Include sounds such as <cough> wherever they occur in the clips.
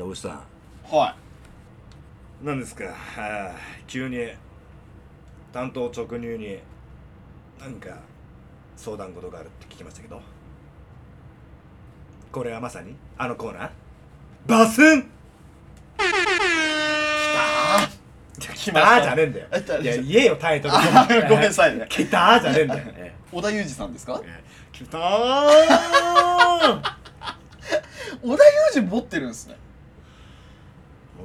じゃあおじさん。は何ですか、はあ、急に担当直入に何か相談事があるって聞きましたけど。これはまさにあのコーナー？バスン！い来た <laughs> たーじゃねえんだよ。いや言えよ。タイトルあごめんなさいね。来たーじゃねえんだよ。<laughs> え <laughs> 織田裕二さんですか？え来たー織田裕二持ってるんですね。野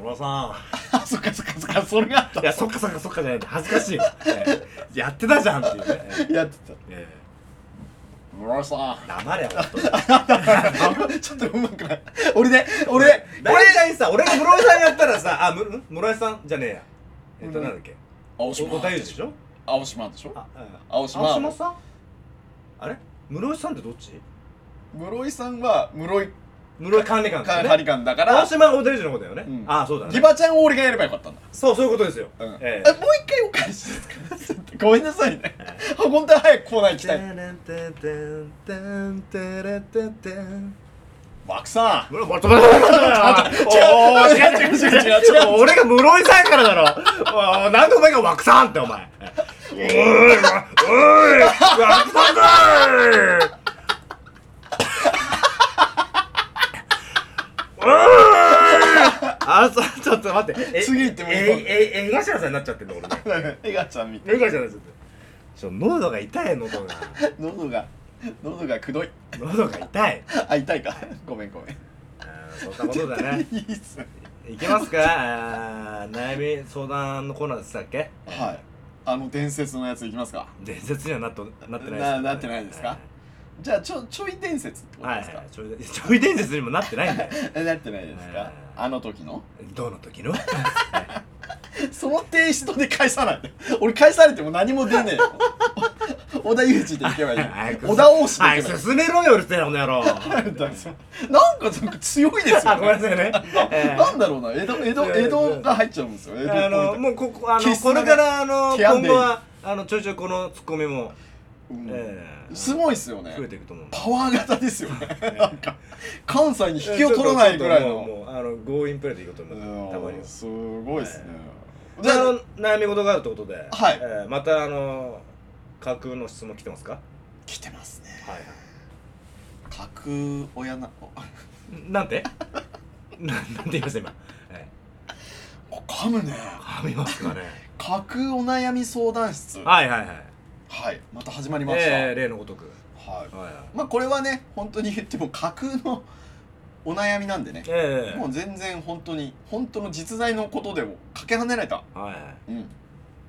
村さあそっかそっかそっかそれがあった。んいやそっかそっかそっかじゃない。恥ずかしい、ええ。やってたじゃんっていうね、えやってた。ええ。村さえ黙れよ本 <laughs> ちょっとうまくない。俺ね俺大体さ俺が室井さんやったらさあむん？室井さんじゃねえや。えっとうん。なんだっけ？青お小田裕二でしょ？青島でしょ？あ青島。青島さん？あれ？室井さんってどっち？室井さんは室井室井管理官だよね。ハリカンだから。青島の方だよね、うん。あそうだね。ギバちゃんを俺がやればよかったんだ。そうそういうことですよ、うんええもう一回お返しですかごめんなさいね。本当は早くコーナー行きたい。枠さん室井待って待って待って待っておー違う違う違う違う違う俺が室井さんからだろおーなんでお前が枠さんってお前おいおい枠さんかいおいあそうちょっと待って。え <laughs> 次行ってもいいえええ江頭さんになっちゃってんの俺ね。エガちゃんみた。い江頭さんになっちゃってちょ喉が痛い喉が。<laughs> 喉が喉がくどい。喉が痛い。<laughs> あ痛いか。ごめんごめん。あーそんなことだねいいっす。ねいけますか。あー悩み相談のコーナーでしたっけ？はい。あの伝説のやついきますか。伝説にはなっとなってないななってないですか？じゃあちょちょい伝説ってことはい、ですか？はい、ちょい <laughs> ちょい伝説にもなってないんだよ。え <laughs> なってないですか？はい。あの時の？どの時の？<laughs> そのテイストで返さない。で俺返されても何も出ねえよ。織田裕二でいけばいい早く織田大志ではいいけばいい進めろようるせえなこの野郎。なんかなんか強いですよ、あごめんなさいね。えー。なんだろうな。江戸江戸江戸が入っちゃうんですよ。江戸あのもうここあのこれからあの今後はあのちょいちょいこのツッコミも、うん。えーすごいっすよね。増えていくと思うパワー型ですよね。なんか関西に引きを取らないぐらいの。あの強引プレーでいくと思いますたまにすごいっすね。じゃああの悩み事があるってことで、はい。えーまたあの架空の質問来てますか？来てますね。はい架空親な <laughs> なんて？<laughs> ななんて言いました今、えお噛むね。ー、噛みますかね。架空お悩み相談室。はいはいはいはいまた始まりました、えー、例のごとく。はい。はいはい。まあこれはね本当に言っても架空のお悩みなんでね。ええ。もう全然本当に本当の実在のことでもかけ離れた、はいはい。うん、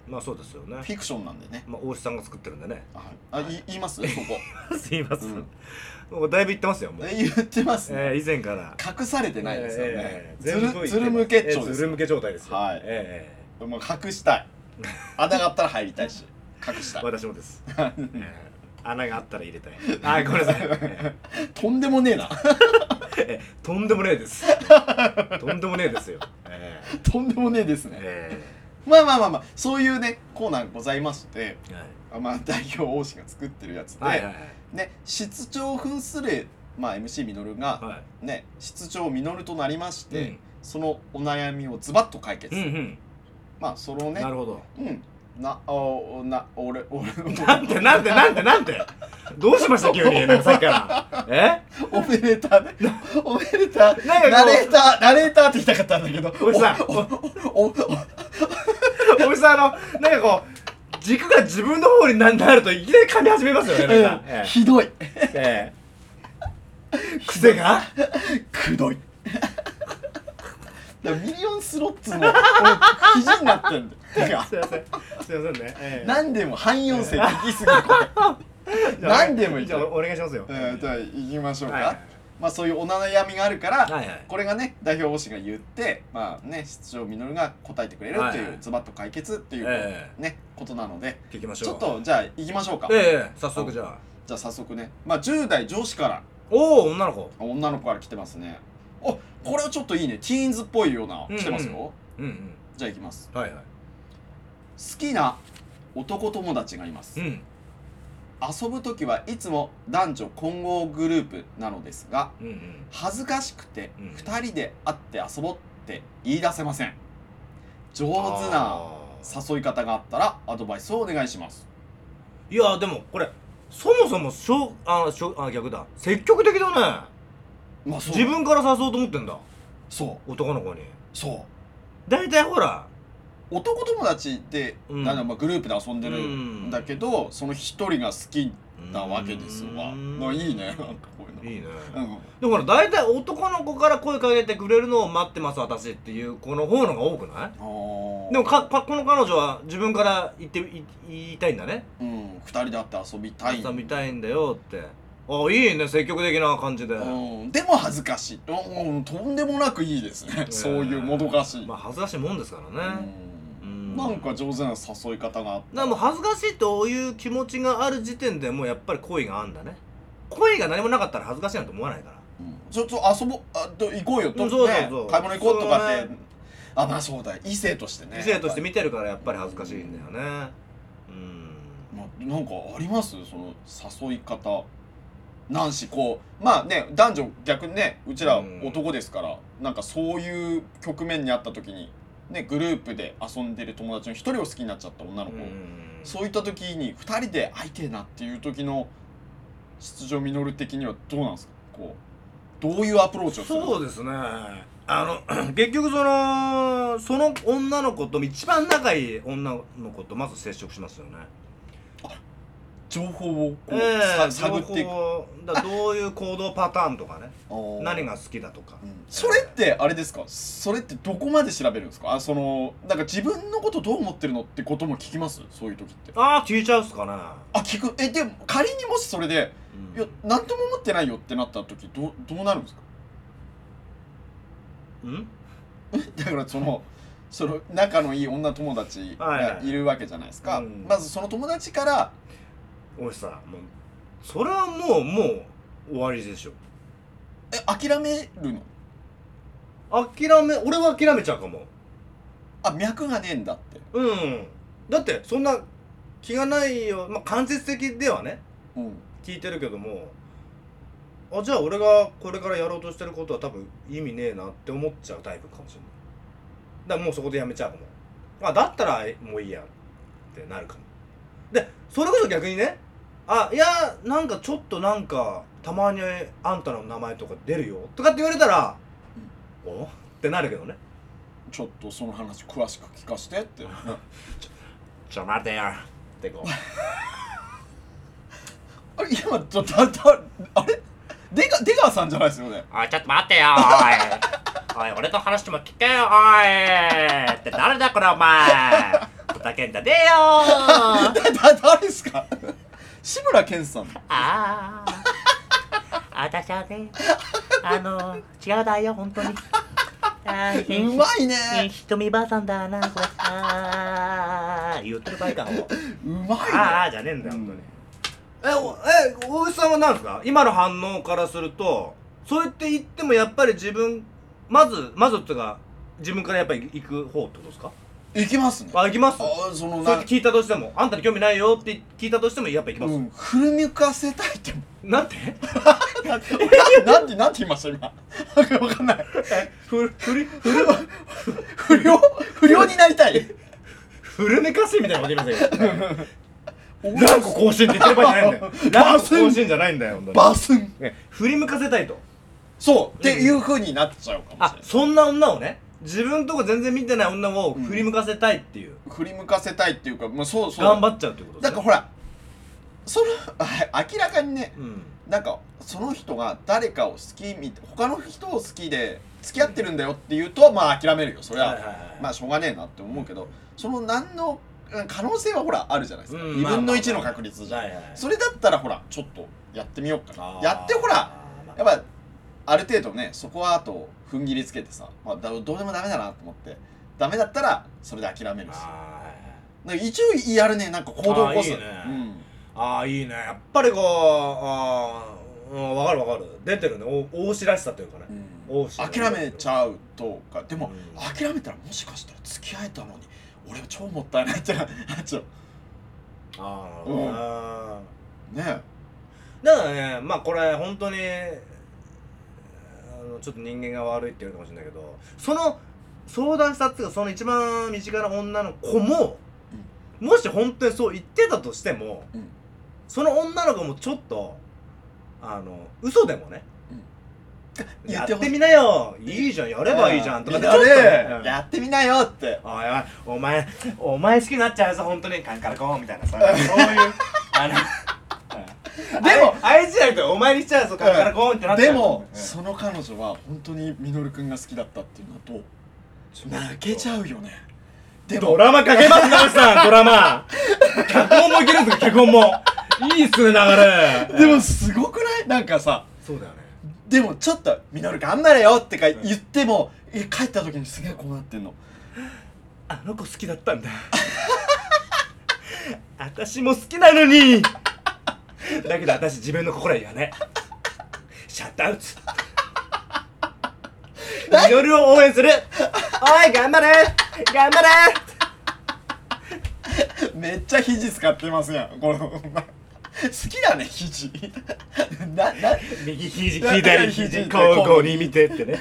まあそうですよね。フィクションなんでね。まあ大志さんが作ってるんでね。はい。あい。言います？<laughs> そこ。すいません、うん。もうだいぶ言ってますよもう、え言ってますね、えー、以前から。隠されてないですよね、えーずるずるむけっちょえーですずるむけ状態ですよ。はい。えもう隠したい。穴 <laughs> があったら入りたいし隠した。私もです、<laughs> えー穴があったら入れたい。あごめんなさい、え <laughs> とんでもねえな。ー <laughs> えーとんでもねえです。とんでもねえですよ。えとんでもねえですーね。えまあまあまあまあそういうねコーナーございましてーはい。あまあ代表王子が作ってるやつで、はいはいはい。ね室長扮する、まあ、MC みのるが、はね室長みのるとなりまして、うん。そのお悩みをズバッと解決、い、うんうん。まあそのねなるほど。うんなおな俺俺なんてなんてなんてなんて。どうしました <laughs> 急になんかさっきから。え？オペレーターね。オペレーターなんかこう。ナレーターナレーターって言いたかったんだけど。おじさんおおおおお。じさんあのなんかこう軸が自分の方にななるといきなり噛み始めますよねなんか、えひどい。えええ。癖が？<laughs> くどいだからミリオンスロッツの俺肘になってんだよ。<laughs> すいません。すいませんね、ええ。何でも汎用性できすぎるこ何でもいいじゃあお願いしますよ、えーじゃあ行きましょうか、はいはい。まあそういうお悩みがあるから、はいはい。これがね代表推しが言ってまあね室長みのるが答えてくれるっていう、はいはい。ズバッと解決っていう、えねことなので。聞きましょう。ちょっとじゃあ行きましょうか、ええ早速じゃあ。じゃあ早速ね。まあ10代上司から。おお女の子。女の子から来てますねおこれはちょっといいね。ティーンズっぽいような。来てますよ、うん。うんじゃあ行きます。はいはい。好きな男友達がいます、うん。遊ぶ時はいつも男女混合グループなのですがうんうん。恥ずかしくてうん。2人で会って遊ぼうって言い出せません。上手なあ誘い方があったらアドバイスをお願いします。ーいやでもこれそもそもしょあしょあ逆だ。積極的だねまあそう。自分から誘おうと思ってんだ。そう。男の子に。そう。大体ほら。男友達で、うん。あのまあグループで遊んでるんだけど、その一人が好きなわけですわ。うん。まあいいね。なんかこういうの。いいね、うん。でもほら大体男の子から声かけてくれるのを待ってます私っていう子の方のが多くない？あー。でもかかこの彼女は自分から言ってい言いたいんだね。うん。二人で会って遊びたい。遊びたいんだよってあいいね積極的な感じで、うん、でも恥ずかしい、うん、とんでもなくいいですね、そういうもどかしい、まあ恥ずかしいもんですからね、ううん。ん、なんか上手な誘い方があった。らもう恥ずかしいという気持ちがある時点でもうやっぱり恋があるんだね。恋が何もなかったら恥ずかしいなんて思わないから。うん。ちょっと遊ぼう。あと行こうよと、うんそうそうねそう。買い物行こうとかって、ね。あまあそうだ。よ異性としてね。異性として見てるからやっぱり恥ずかしいんだよね。うん。まあ、なんかあります？その誘い方なんしこうまあね男女逆にねうちらうん。男ですから、なんかそういう局面にあった時にねグループで遊んでる友達の一人を好きになっちゃった女の子、うん。そういった時に二人で会いてえなっていう時の出場実的にはどうなんですか？こうどういうアプローチをするそうですね。あの <clears throat> 結局そのその女の子と一番仲いい女の子とまず接触しますよね情報をこう、ええさ探っていく。だどういう行動パターンとかね。<laughs> 何が好きだとか、うん。それってあれですか？それってどこまで調べるんですか？あそのなんか自分のことどう思ってるのってことも聞きます？そういう時って。ああ聞いちゃうっすかね、あ聞く。えでも仮にもしそれでうん。いや何とも思ってないよってなった時どうどうなるんですか？うん？<laughs> だからそのその仲のいい女友達がいるわけじゃないですか、はいはいうん。まずその友達からおいさもうそれはもうもう終わりでしょ。え諦めるの？諦め俺は諦めちゃうかも。あ脈がねえんだって。うんだってそんな気がないよ。まあ間接的ではね。うん。聞いてるけども。あじゃあ俺がこれからやろうとしてることは多分意味ねえなって思っちゃうタイプかもしれない。だからもうそこでやめちゃうかも。あだったらもういいやってなるかも。でそれこそ逆にねあいやなんかちょっとなんかたまにあんたの名前とか出るよ。とかって言われたら、お？ってなるけどね。ちょっとその話詳しく聞かしてって。<laughs> ちょ待てよ。ってこう。<laughs> あれ今だだだあれ？出川出川さんじゃないですよね？おい、ちょっと待ってよ、おい。<laughs> おい、俺と話しても聞けよ、おい。って誰だ、これ、お前。ふざけんじゃねえよ。だだ誰ですか？志村けんさんああ、私はね、あの、違うだよ、本当に。あーうまいねひとみばあさんだな、これ。ああ、言ってる場合かも。うまいねああ、じゃねえんだよ、本当に。え、お、え、大石さんは何ですか？今の反応からすると、そうやって言ってもやっぱり自分、まず、まずっていうか、自分からやっぱり行く方ってことですか？行きますね。あ、行きます。あそのなそうやって聞いたとしても、あんたに興味ないよって聞いたとしても、やっぱ行きます。うん振り向かせたいってなんて？な <laughs> なんてなんて言いました今。わかんない。ふ、ふり、不良不良になりたい。フルネカシみたいなこと言いませんよ。ランコ更新って言ってる場合じゃないんだよ。ランコ更新じゃないんだよ、本当に。バスンね振り向かせたいと。そう。っていう風になっちゃうかもしれない、あそんな女をね、自分とこ全然見てない女を振り向かせたいっていう。振り向かせたいっていうかまあそうそう。頑張っちゃうってこと。だからほらそのあ <laughs> 明らかにねうん。なんかその人が誰かを好きみ他の人を好きで付き合ってるんだよっていうとまあ諦めるよ。そりゃ、はまあしょうがねえなって思うけどその何の可能性はほらあるじゃないですか、うん2分の1の確率じゃそれだったらほらちょっとやってみようかな。やってほらやっぱある程度ねそこはあと踏ん切りつけてさ、まあ、だどうでもダメだなと思ってダメだったらそれで諦めるし。一応やるねなんか行動を起こす。あーいいね。あーいいね。やっぱりこうあーうんわかるわかる。出てるね。お大志らしさというかね、うん。諦めちゃうとか。でも、うん。諦めたらもしかしたら付き合えたのに俺は超もったいないってなっちゃう。<laughs> ああ、うん。あねだからねまあこれ本当にあのちょっと人間が悪いって言うかもしれないけどその相談したっていうかその一番身近な女の子も、もし本当にそう言ってたとしても、うん。その女の子もちょっとあの嘘でもねやってみなよい。いじゃんやればいいじゃんとかやれちょっとねやってみなよって。おいおいお前お前好きになっちゃうぞ本当に。カンカラコーンみたいなさそういうあのでもあいあいつじゃなくてお前にしちゃうぞカラコーンってなっちゃう。でも、うん。その彼女は本当にミノルくんが好きだったっていうのと泣けちゃうよね。でもドラマかけます直さんドラマ。<laughs> 脚本もいけるんですよ脚本も。いいっすね流れ。でもすごくない？なんかさそうだよね。でもちょっと「ミノル頑張れよ」ってか言ってもえ帰った時にすげえこうなってんの。あの子好きだったんだ。<laughs> 私も好きなのに <laughs> だけど私自分の心は言わねシャットアウト。ミノルを応援する。おい頑張れ。頑張れ。めっちゃ肘使ってますやん。この好きだね肘。なな右肘左肘交互に見てってね、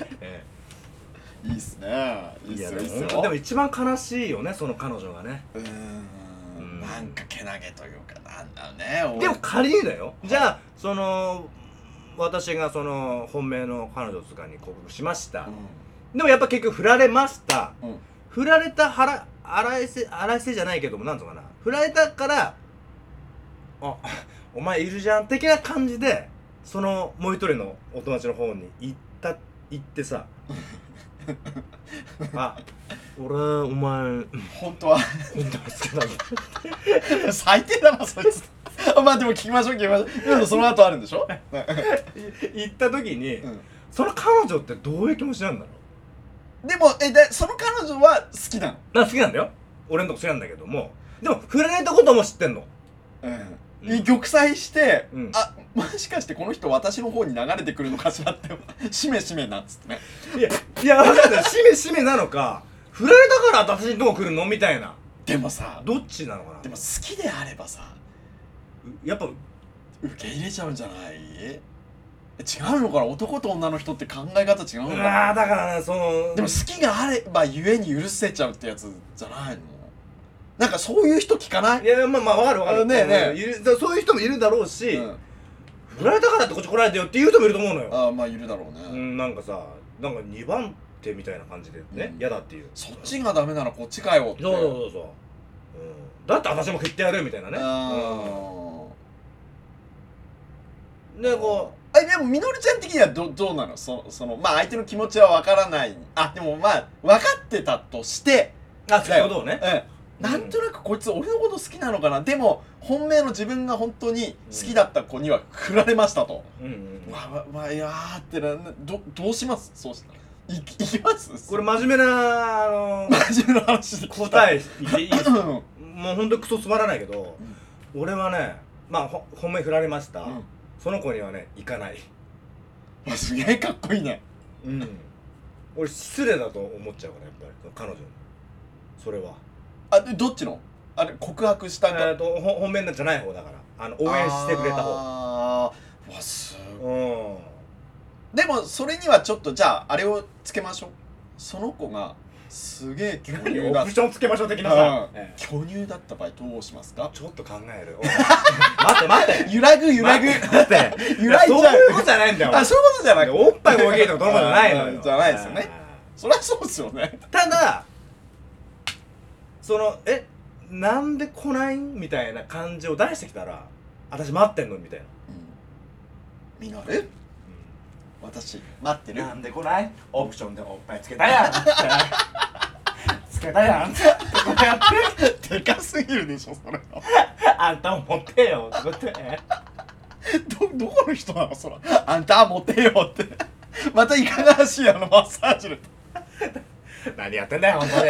いいっすね。いいっすよいいっすよ。でも一番悲しいよねその彼女がね。うん。ん。なんかけなげというだねでも仮にだよ。じゃあその私がその本命の彼女とかに告白しました、でもやっぱ結局振られました。うん、うん、振られた腹荒いせ荒いせじゃないけどもなんとかな。振られたからあ <laughs> お前いるじゃん的な感じでそのもう一人のお友達の方に行った行ってさ <laughs> あ俺お前本本当は。当に好きなんだ。最低だなそいつ。まあでも聞きましょう聞きましょう。でもその後あるんでしょ、<laughs> 行った時に、うん。その彼女ってどういう気持ちなんだろでもえでその彼女は好きなの？うな好きなんだよ。俺のとこ好きなんだけども。でも振られたことも知ってんの。うん、うん玉砕して、うん。あもしかしてこの人私の方に流れてくるのかしらってしめしめなっつってね。いやいや分かんないしめしめなのか？振られたから私のとこ来るのみたいな。でもさどっちなのかな？でも好きであればさやっぱ受け入れちゃうんじゃない？え違うのかな？男と女の人って考え方違うのうかな？わーだからねそのでも好きがあればゆえに許せちゃうってやつじゃないの？なんかそういう人聞かない？いやまあまあ分かる分かる。あねえねえ。そういう人もいるだろうし、うん振られたからってこっち来られてよっていう人もいると思うのよ。ああまあいるだろうね、うんなんかさなんか2番手みたいな感じでねうん。嫌、だっていう。そっちがダメならこっちかよって。そうそうそうそう、うん、だって私も振ってやるみたいなね。あうん。でこあでもみのるちゃん的にはどどうなの？そそのまあ相手の気持ちはわからない。あでもまあ分かってたとして。うあそういうことをね。うんなんとなくこいつ俺のこと好きなのかな？でも本命の自分が本当に好きだった子には振られましたと、うんうんうん。わわわいやーってななどどうします？そうしたら。いいきます？<laughs> これ真面目なあの真面目な話で。答いえ言っていいですか？うん。もうほんとクソつまらないけど、俺はねまあほ本命振られました、うん。その子にはね行かない。あすげえかっこいいね。うん。俺失礼だと思っちゃうからやっぱり彼女に。それはあでどっちの？あれ告白したえー、とほ本命じゃない方だから。あの応援してくれた方。あー。わすうん。でもそれにはちょっとじゃああれをつけましょう。その子がすげえ巨乳だオプションつけましょう的な。うん。さ、ええ。巨乳だった場合どうしますか？ちょっと考えるおい <laughs> 待って待って。揺らぐ揺らぐ。待って。揺らいじゃう。そういうことじゃないんだよ。あそういうことじゃなくて。おっぱいが大きいとかどういうことじゃないのよ。うん。じゃないですよね。そりゃそうですよね。ただそのえなんで来ないみたいな感じを出してきたら私待ってんのみたいな、みのる？私待ってる？なんで来ない？オプションでおっぱいつけたやん。<laughs> つけたやん。ってこうやってでかすぎるでしょそれあんたも持ってよ。ってこと？でどどこの人なのそれ？あんたモテよって。またいかがわしいあのマッサージで <laughs> 何やってんだよ本当に。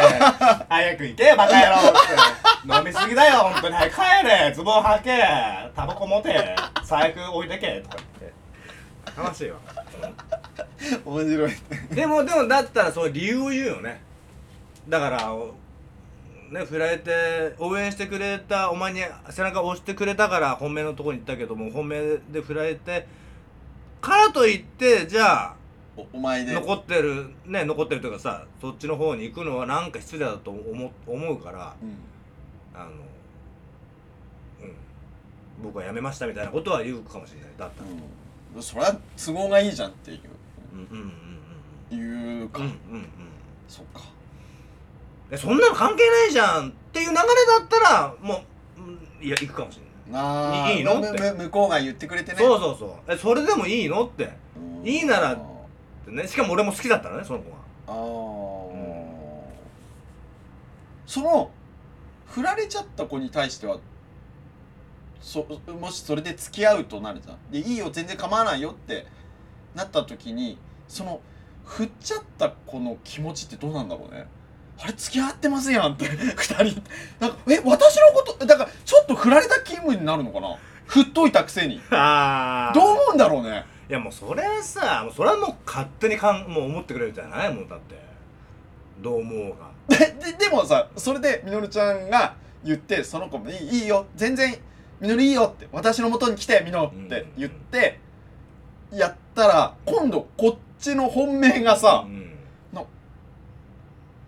早く行けバカ野郎って。飲みすぎだよ本当に。早く帰れズボン履けタバコ持て財布置いてけとか言って。楽しいわ。面白い。でもでもだったらそういう理由を言うよね。だからおね振られて応援してくれたお前に背中を押してくれたから本命のところに行ったけども本命で振られてからといってじゃあおお前で。残ってるね残ってるというかさそっちの方に行くのはなんか失礼だと思思うからうん。あのうん。僕はやめましたみたいなことは言うかもしれない。だったら。うん、それは都合がいいじゃんっていう。うんうんうんいうか、うんうんうん。うんそっか。えそんなの関係ないじゃんっていう流れだったらもううんいや行くかもしれない。あーいいのむって。む向こうが言ってくれてね。そうそうそう。えそれでもいいのって。うん。いいならあってね。しかも俺も好きだったらねその子がー。あー、その振られちゃった子に対してはそもしそれで付き合うとなるじゃん。でいいよ全然構わないよってなった時にその振っちゃった子の気持ちってどうなんだろうね。あれ付き合ってますやんって。<laughs> 二人。なんかえ私のことだからちょっと振られた気分になるのかな。振っといたくせに。<laughs> あどう思うんだろうねいやもうそれはさもうそれはもう勝手にかんもう思ってくれるじゃないもうだってどう思うが <laughs> でででもさそれでみのるちゃんが言ってその子もいい「いいよ全然みのるいいよ」って「私の元に来てみの」って言ってやったら今度こっちの本命がさうん「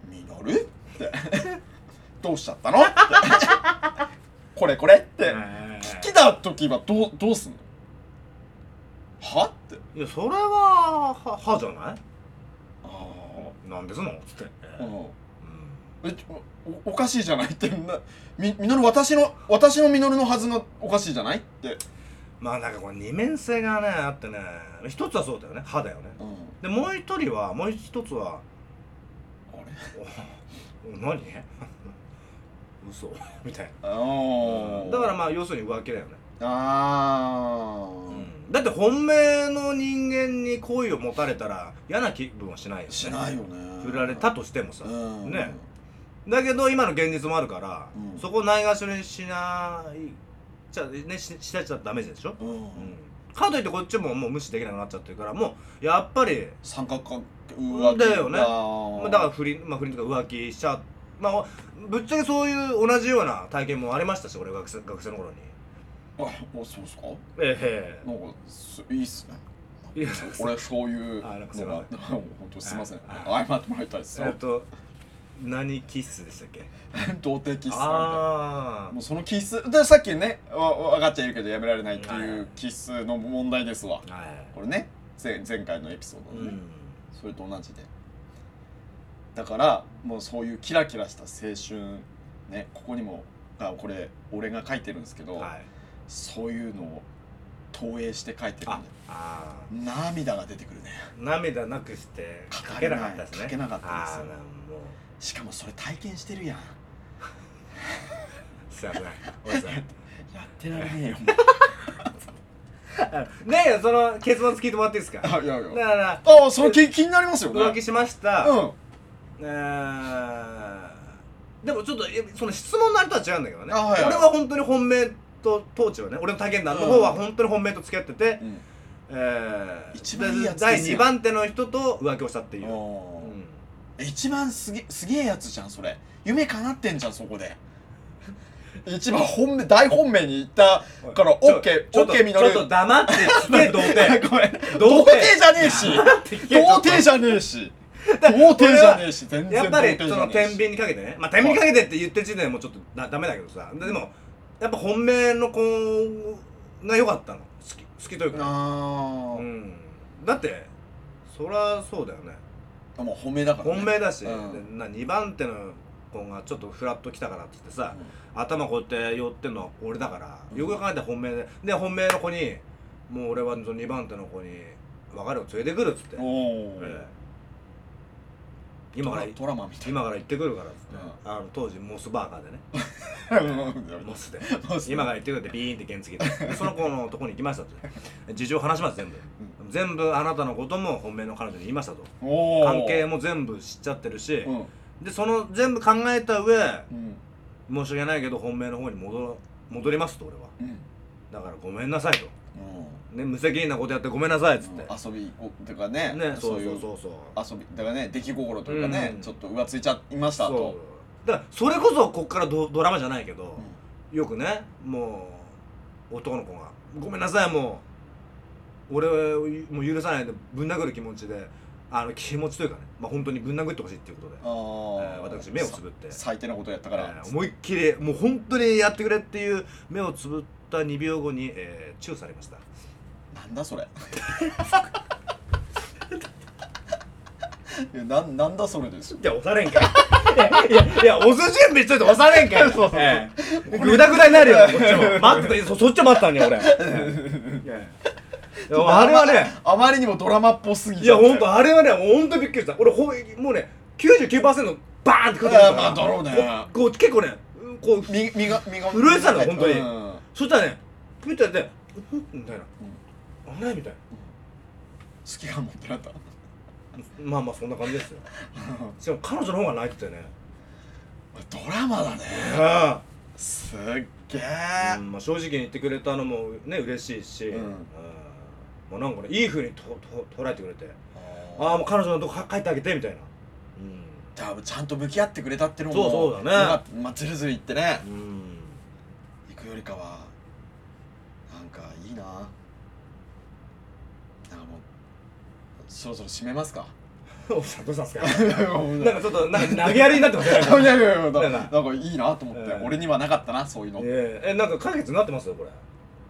みのる?」って「<laughs> どうしちゃったの?」って「<laughs> これこれ?」って来た時はどうどうすんの？はって。いやそれはははじゃない？あなんですの？つって。あ、うん。うん。えおおかしいじゃない？<laughs> ってなみみのる私の私のみのるのはずがおかしいじゃない？って、まあなんかこれ二面性がねあってね。一つはそうだよね。歯だよね。うん、でもう一人はもう一つはあれ？お何？<laughs> 嘘。みたいあなーだからまあ要するに浮気だよね、あー、だって本命の人間に好意を持たれたら嫌な気分はしないよね。しないよね。振られたとしてもさ、うん。ね。だけど今の現実もあるから、うん。そこをないがしろにしないじゃねししちゃダメでしょ、うん、うん、かといってこっちももう無視できなくなっちゃってるからもうやっぱり三角関係浮気。だよね。だから不倫、まあ、不倫とか浮気しちゃう。まあぶっちゃけそういう同じような体験もありましたし俺学生学生の頃にあおそうっすか？えなんかすいいっすね。えいや俺そういうあなんかすいのがま <laughs> 本当すいません。はい。謝ってもらいたいですえっと何キッスでしたっけ？<laughs> 童貞キスさんあもうそのキスでさっきねわ分かっちゃいるけどやめられないってはいいうキスの問題ですわ。あはい。これね前前回のエピソードのね、うん。それと同じで。だからもうそういうキラキラした青春ねここにもあこれ俺が書いてるんですけど、はいそういうのを投影して書いてるんあであ涙が出てくるね。ー涙なくして書書けなかったですね。書けなかったですあーもう。しかもそれ体験してるやん。<laughs> すいませんごめんなさいやってられねえよ。<laughs> ねえその結末聞いてもらっていいですか？あいやいだやからあそれ気気になりますよ。ね浮気しました、うん。えーでもちょっとえその質問のあれとは違うんだけどね、あはいはい。俺は本当に本命と当時はね俺の体験談の方は本当に本命と付き合ってて、うん。えー一番いいやつ第2番手の人と浮気をしたっていう、うん。一番すげすげえやつじゃんそれ。夢叶ってんじゃんそこで。<laughs> 一番本命大本命に行ったからちょ OK ちょっと OK みのる。ちょっと黙って聞け童貞ごめん。童童貞じゃねえし。童貞じゃねえし。<laughs> 童貞じゃねえし。全然やっぱりその天秤にかけてね。まあ天秤にかけてって言ってる時点でもうちょっとだダメだけどさ。ででもやっぱ本命の子が良かったの。好き好きというか。あー。うん。だってそりゃそうだよね。もう本命だからね。本命だし、うん。でな2番手の子がちょっとフラッと来たからってってさ、頭こうやって寄ってんのは俺だから、うん。よく考えたら本命でで本命の子にもう俺はその2番手の子に別れを連れてくるっつって、ええ今からドラマみたい今から行ってくるからっつって、うあの当時モスバーガーでね。な <laughs> モスで。今から行ってくるってビーンって原付で。でその子のとこに行きましたと。事情話します全部、全部あなたのことも本命の彼女に言いましたと。関係も全部知っちゃってるし、うん。でその全部考えた上うん。申し訳ないけど本命の方に戻戻りますと俺は。うん。だからごめんなさいと、うんね、無責任なことやってごめんなさいっつって、遊びことかねねそういそうそう。そう遊びだからね出来心というかね、うん。ちょっと浮ついちゃいましたそとだからそれこそこっからドドラマじゃないけど、よくねもう男の子が「ごめんなさいもう。俺をもう許さないでぶん殴る気持ちであの気持ちというかねまあ本当にぶん殴ってほしいっていうことで、えー私目をつぶって。さ最低なことやったから、えー思いっきりもう本当にやってくれっていう目をつぶった2秒後に、えーチューされましたなんだそれ。<laughs> いやなんなんだそれですよ。じゃあ押されんかいいやいやいや押す準備しといて押されんかい <laughs> そうそうええ。グダグダになるよ。<laughs> こっちも。待ってそそっち待ったのに俺。いやいやあれはねあまりにもドラマっぽすぎいやほ本当あれはね本当びっくりした。俺ほもうね99%バーンってくるから。まあだろうね。ここう結構ねこう身身が身が震えてたの本当に。うん。そしたらねプッてやってふっみたいなあれみたい好きが持ってなった？なまあまあそんな感じですよ。しかも彼女の方が泣いててね。ドラマだね。あすっげあ、えうんまあ、正直に言ってくれたのもね嬉しいし、うん。もうなんかねいい風にとと捉えてくれて。ああもう彼女のとこ帰ってあげてみたいな。多分ちゃんと向き合ってくれたってのもそうそうだね。まあずるずる言ってね。うん、うん、行くよりかはなんかいいななんかもうそろそろ締めますか。<laughs> おさんどうしたんですか？<laughs> なんかちょっとなんか投げやりになってますね。<laughs> いやいやいなんか。いいなと思って、ええ。俺にはなかったなそういうの、ええ。えなんか解決になってますよこれ。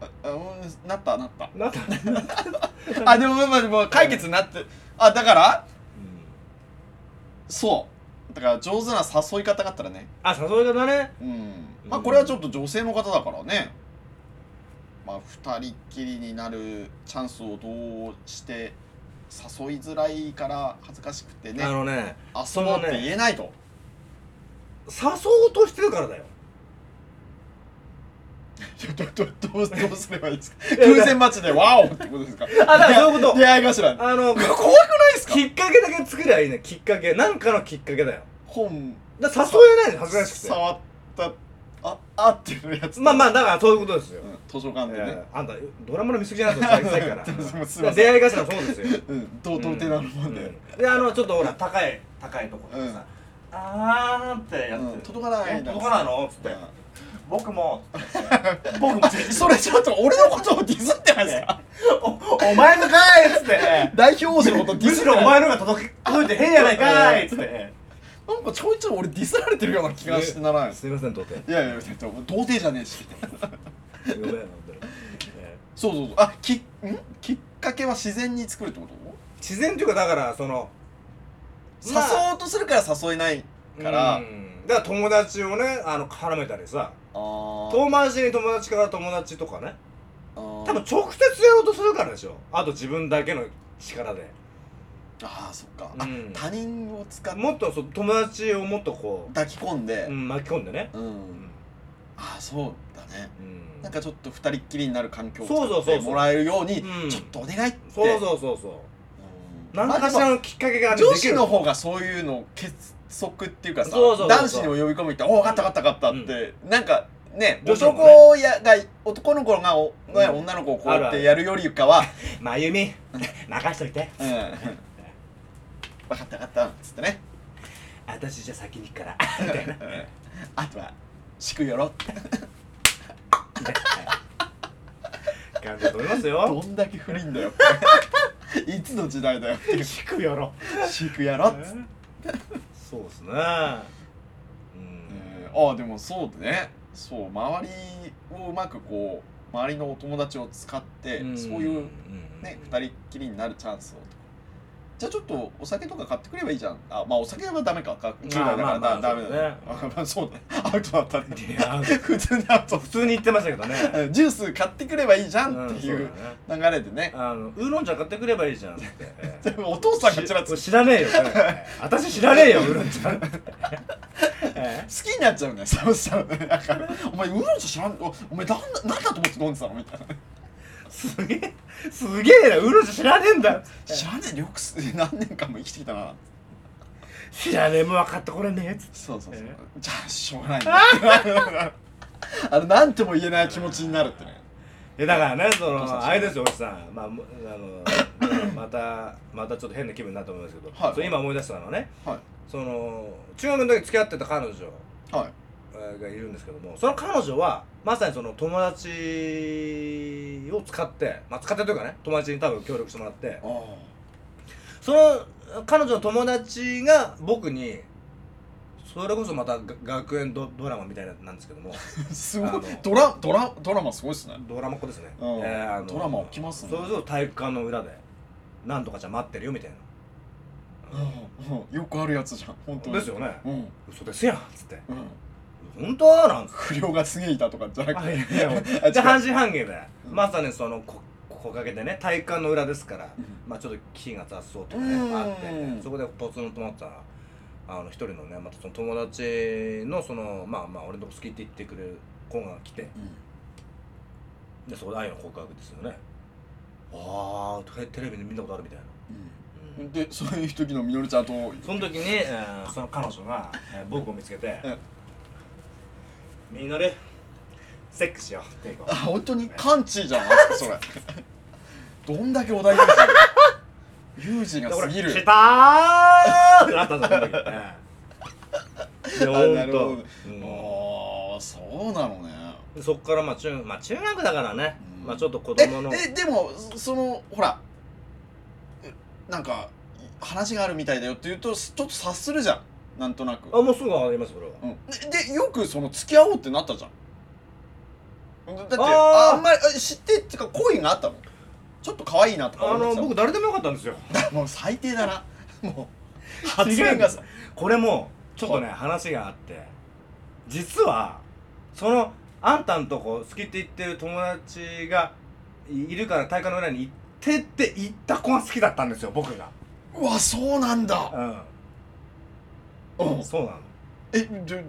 ああうんなったなった。なった、あでもまあまあでも解決になってあだからそう。だから上手な誘い方があったらね。あ誘い方ね。うん。まあこれはちょっと女性の方だからね。まあ二人っきりになるチャンスをどうして誘いづらいから恥ずかしくてね。あのね遊ぼうって言えないと、誘おうとしてるからだよ。<laughs> どどどどうどうすればいいですか？や偶然待ちでワオ!ってことですか？あだからそういうこと。出会い頭あの <laughs> 怖くないですか？きっかけだけ作りゃいいね。きっかけ。なんかのきっかけだよ。本。だ誘えないの恥ずかしくて。触ったああっていうやつまあまあだからそういうことですよ、うん。図書館でね、ええあんたドラマの見過ぎじゃないですかさっきから。<laughs> 出会い頭そうですよ。うん。童貞なるもんで、うん。であのちょっとほら高い高いところでさ、あーってやって、うん。届かないえ届かないの？っつって、う <laughs> 僕も。僕も。んそれちょっと俺のことをディスってないですか？おお前のかいっつって。代表王子のことディむしろお前のが届いて変やないかいっつってなんかちょいちょい俺ディスられてるような気がしてならない？ですすいません。とっていやいや童貞じゃねえし。<laughs> ごめん本当にえ？えそうそうそう。あきん？きっかけは自然に作るってこと？自然というかだからその誘おうとするから誘えないから、うん。だから友達をねあの絡めたりさ。あー。遠回しに友達から友達とかね。あー。多分直接やろうとするからでしょ。あと自分だけの力であーそっか、うん。あ他人を使って。もっとそう友達をもっとこ抱き込んで。う、うん、巻き込んでね。うん。うんああそうだね。うん。なんかちょっと二人っきりになる環境をそうそうそうそう。作ってもらえるようにうん。ちょっとお願いって。そうそうそうそう。うん。何かしらのきっかけがね女子の方がそういうの結束っていうかさそうそうそうそう。男子にも呼び込むって「お分かった分かった分かった」って、なんかね男やが男の子がお、ねうん。女の子をこうやってやるよりかは「まゆみ任しといて「うん、分かった分かった」っつってね私じゃ先に行くから」<laughs> みたいなうん。あとは「しくよろ」って。感じだと思いますどよんだけ古いんだよ。<laughs> いつの時代だよっていう聞くよろしくやろっつって。そうですね。うん。えーああでもそうだね。そう周りをうまくこう周りのお友達を使って、ん。そういうね二人っきりになるチャンスをじゃあちょっとお酒とか買ってくればいいじゃん。あまあお酒はダメか。か10代だから。ダメだ。ね。あまあそうだアウトだったね。<laughs> 普通にアウト。普通に言ってましたけどね。ジュース買ってくればいいじゃんっていう流れでね。ウーロン茶買ってくればいいじゃんって。<laughs> でもお父さんがちらつ知らねえよ。私知らねえよウーロン茶。え <laughs> 好きになっちゃうねそうしたらねだからお前ウーロン茶知らんおお前なんだと思って飲んでたの？みたいなすげえすげえなウーロン茶知らねえんだ。知らねえよくす何年間も生きてきたな。知らねえもん分かってこれねえっつって。そうそうそう。えじゃあしょうがないね。<laughs> あのなんとも言えない気持ちになるってね。いやだからねそのあれですよおじさん。まあもあの <laughs> またまたちょっと変な気分になると思いますけど、はい。今思い出したのはねはい。その中学の時付き合ってた彼女。はい。えーがいるんですけどもその彼女はまさにその友達を使ってまあ使ってというかね友達に多分協力してもらってあその彼女の友達が僕にそれこそまたが学園ドドラマみたいななんですけどもあ <laughs> すごい。ドラドラドラマすごいっすね。ドラマっ子ですね、うん。あのドラマ起きますね。それこそ体育館の裏でなんとかちゃん待ってるよみたいな、うん。うん。よくあるやつじゃん。本当に。ですよね。うん。嘘ですやんっつって。うん本当？なん不良がすげえいたとかじゃなくあいやていやあじゃあ半信半疑で、うん。まさにそのこ木陰でね体育館の裏ですから、うん。まあちょっと木が雑草とかねうん。あって。そこでポツンと止まってたらあの一人のねまたその友達のそのまあまあ俺のとこ好きって言ってくれる子が来てでそこで愛の告白ですよね。ああテテレビで見たことあるみたいな、うん。うん。でそういう時のみのりちゃんとその時に、えーその彼女が、えー僕を見つけてうん「みのりセックスしよう」ってあ本当に？カンチじゃんそれ。どんだけ小田裕二裕二が過ぎる。で俺来たーってなったんですよ、その時。ええで、あほんなるほどと。ああそうなのね。うんそっからまあ中、まあ中学だからね、うん。まあちょっと子え供の。えでもそのほらえなんか話があるみたいだよって言うとちょっと察するじゃんなんとなく。あ、もうすぐわかります、それは。うん、ででよくその付き合おうってなったじゃん。だってあー。あんまりあ知ってっていうか好意があったの。ちょっと可愛いなとかあの、思ってた僕誰でもよかったんですよ。<laughs> もう最低だな。もう <laughs> 発言がさ。これも、ちょっとね、話があって、実は、その、あんたんとこ好きって言ってる友達がいいるから大会の裏に行ってって言った子が好きだったんですよ、僕が。うわそうなんだ。うん。うん。そうなの？えで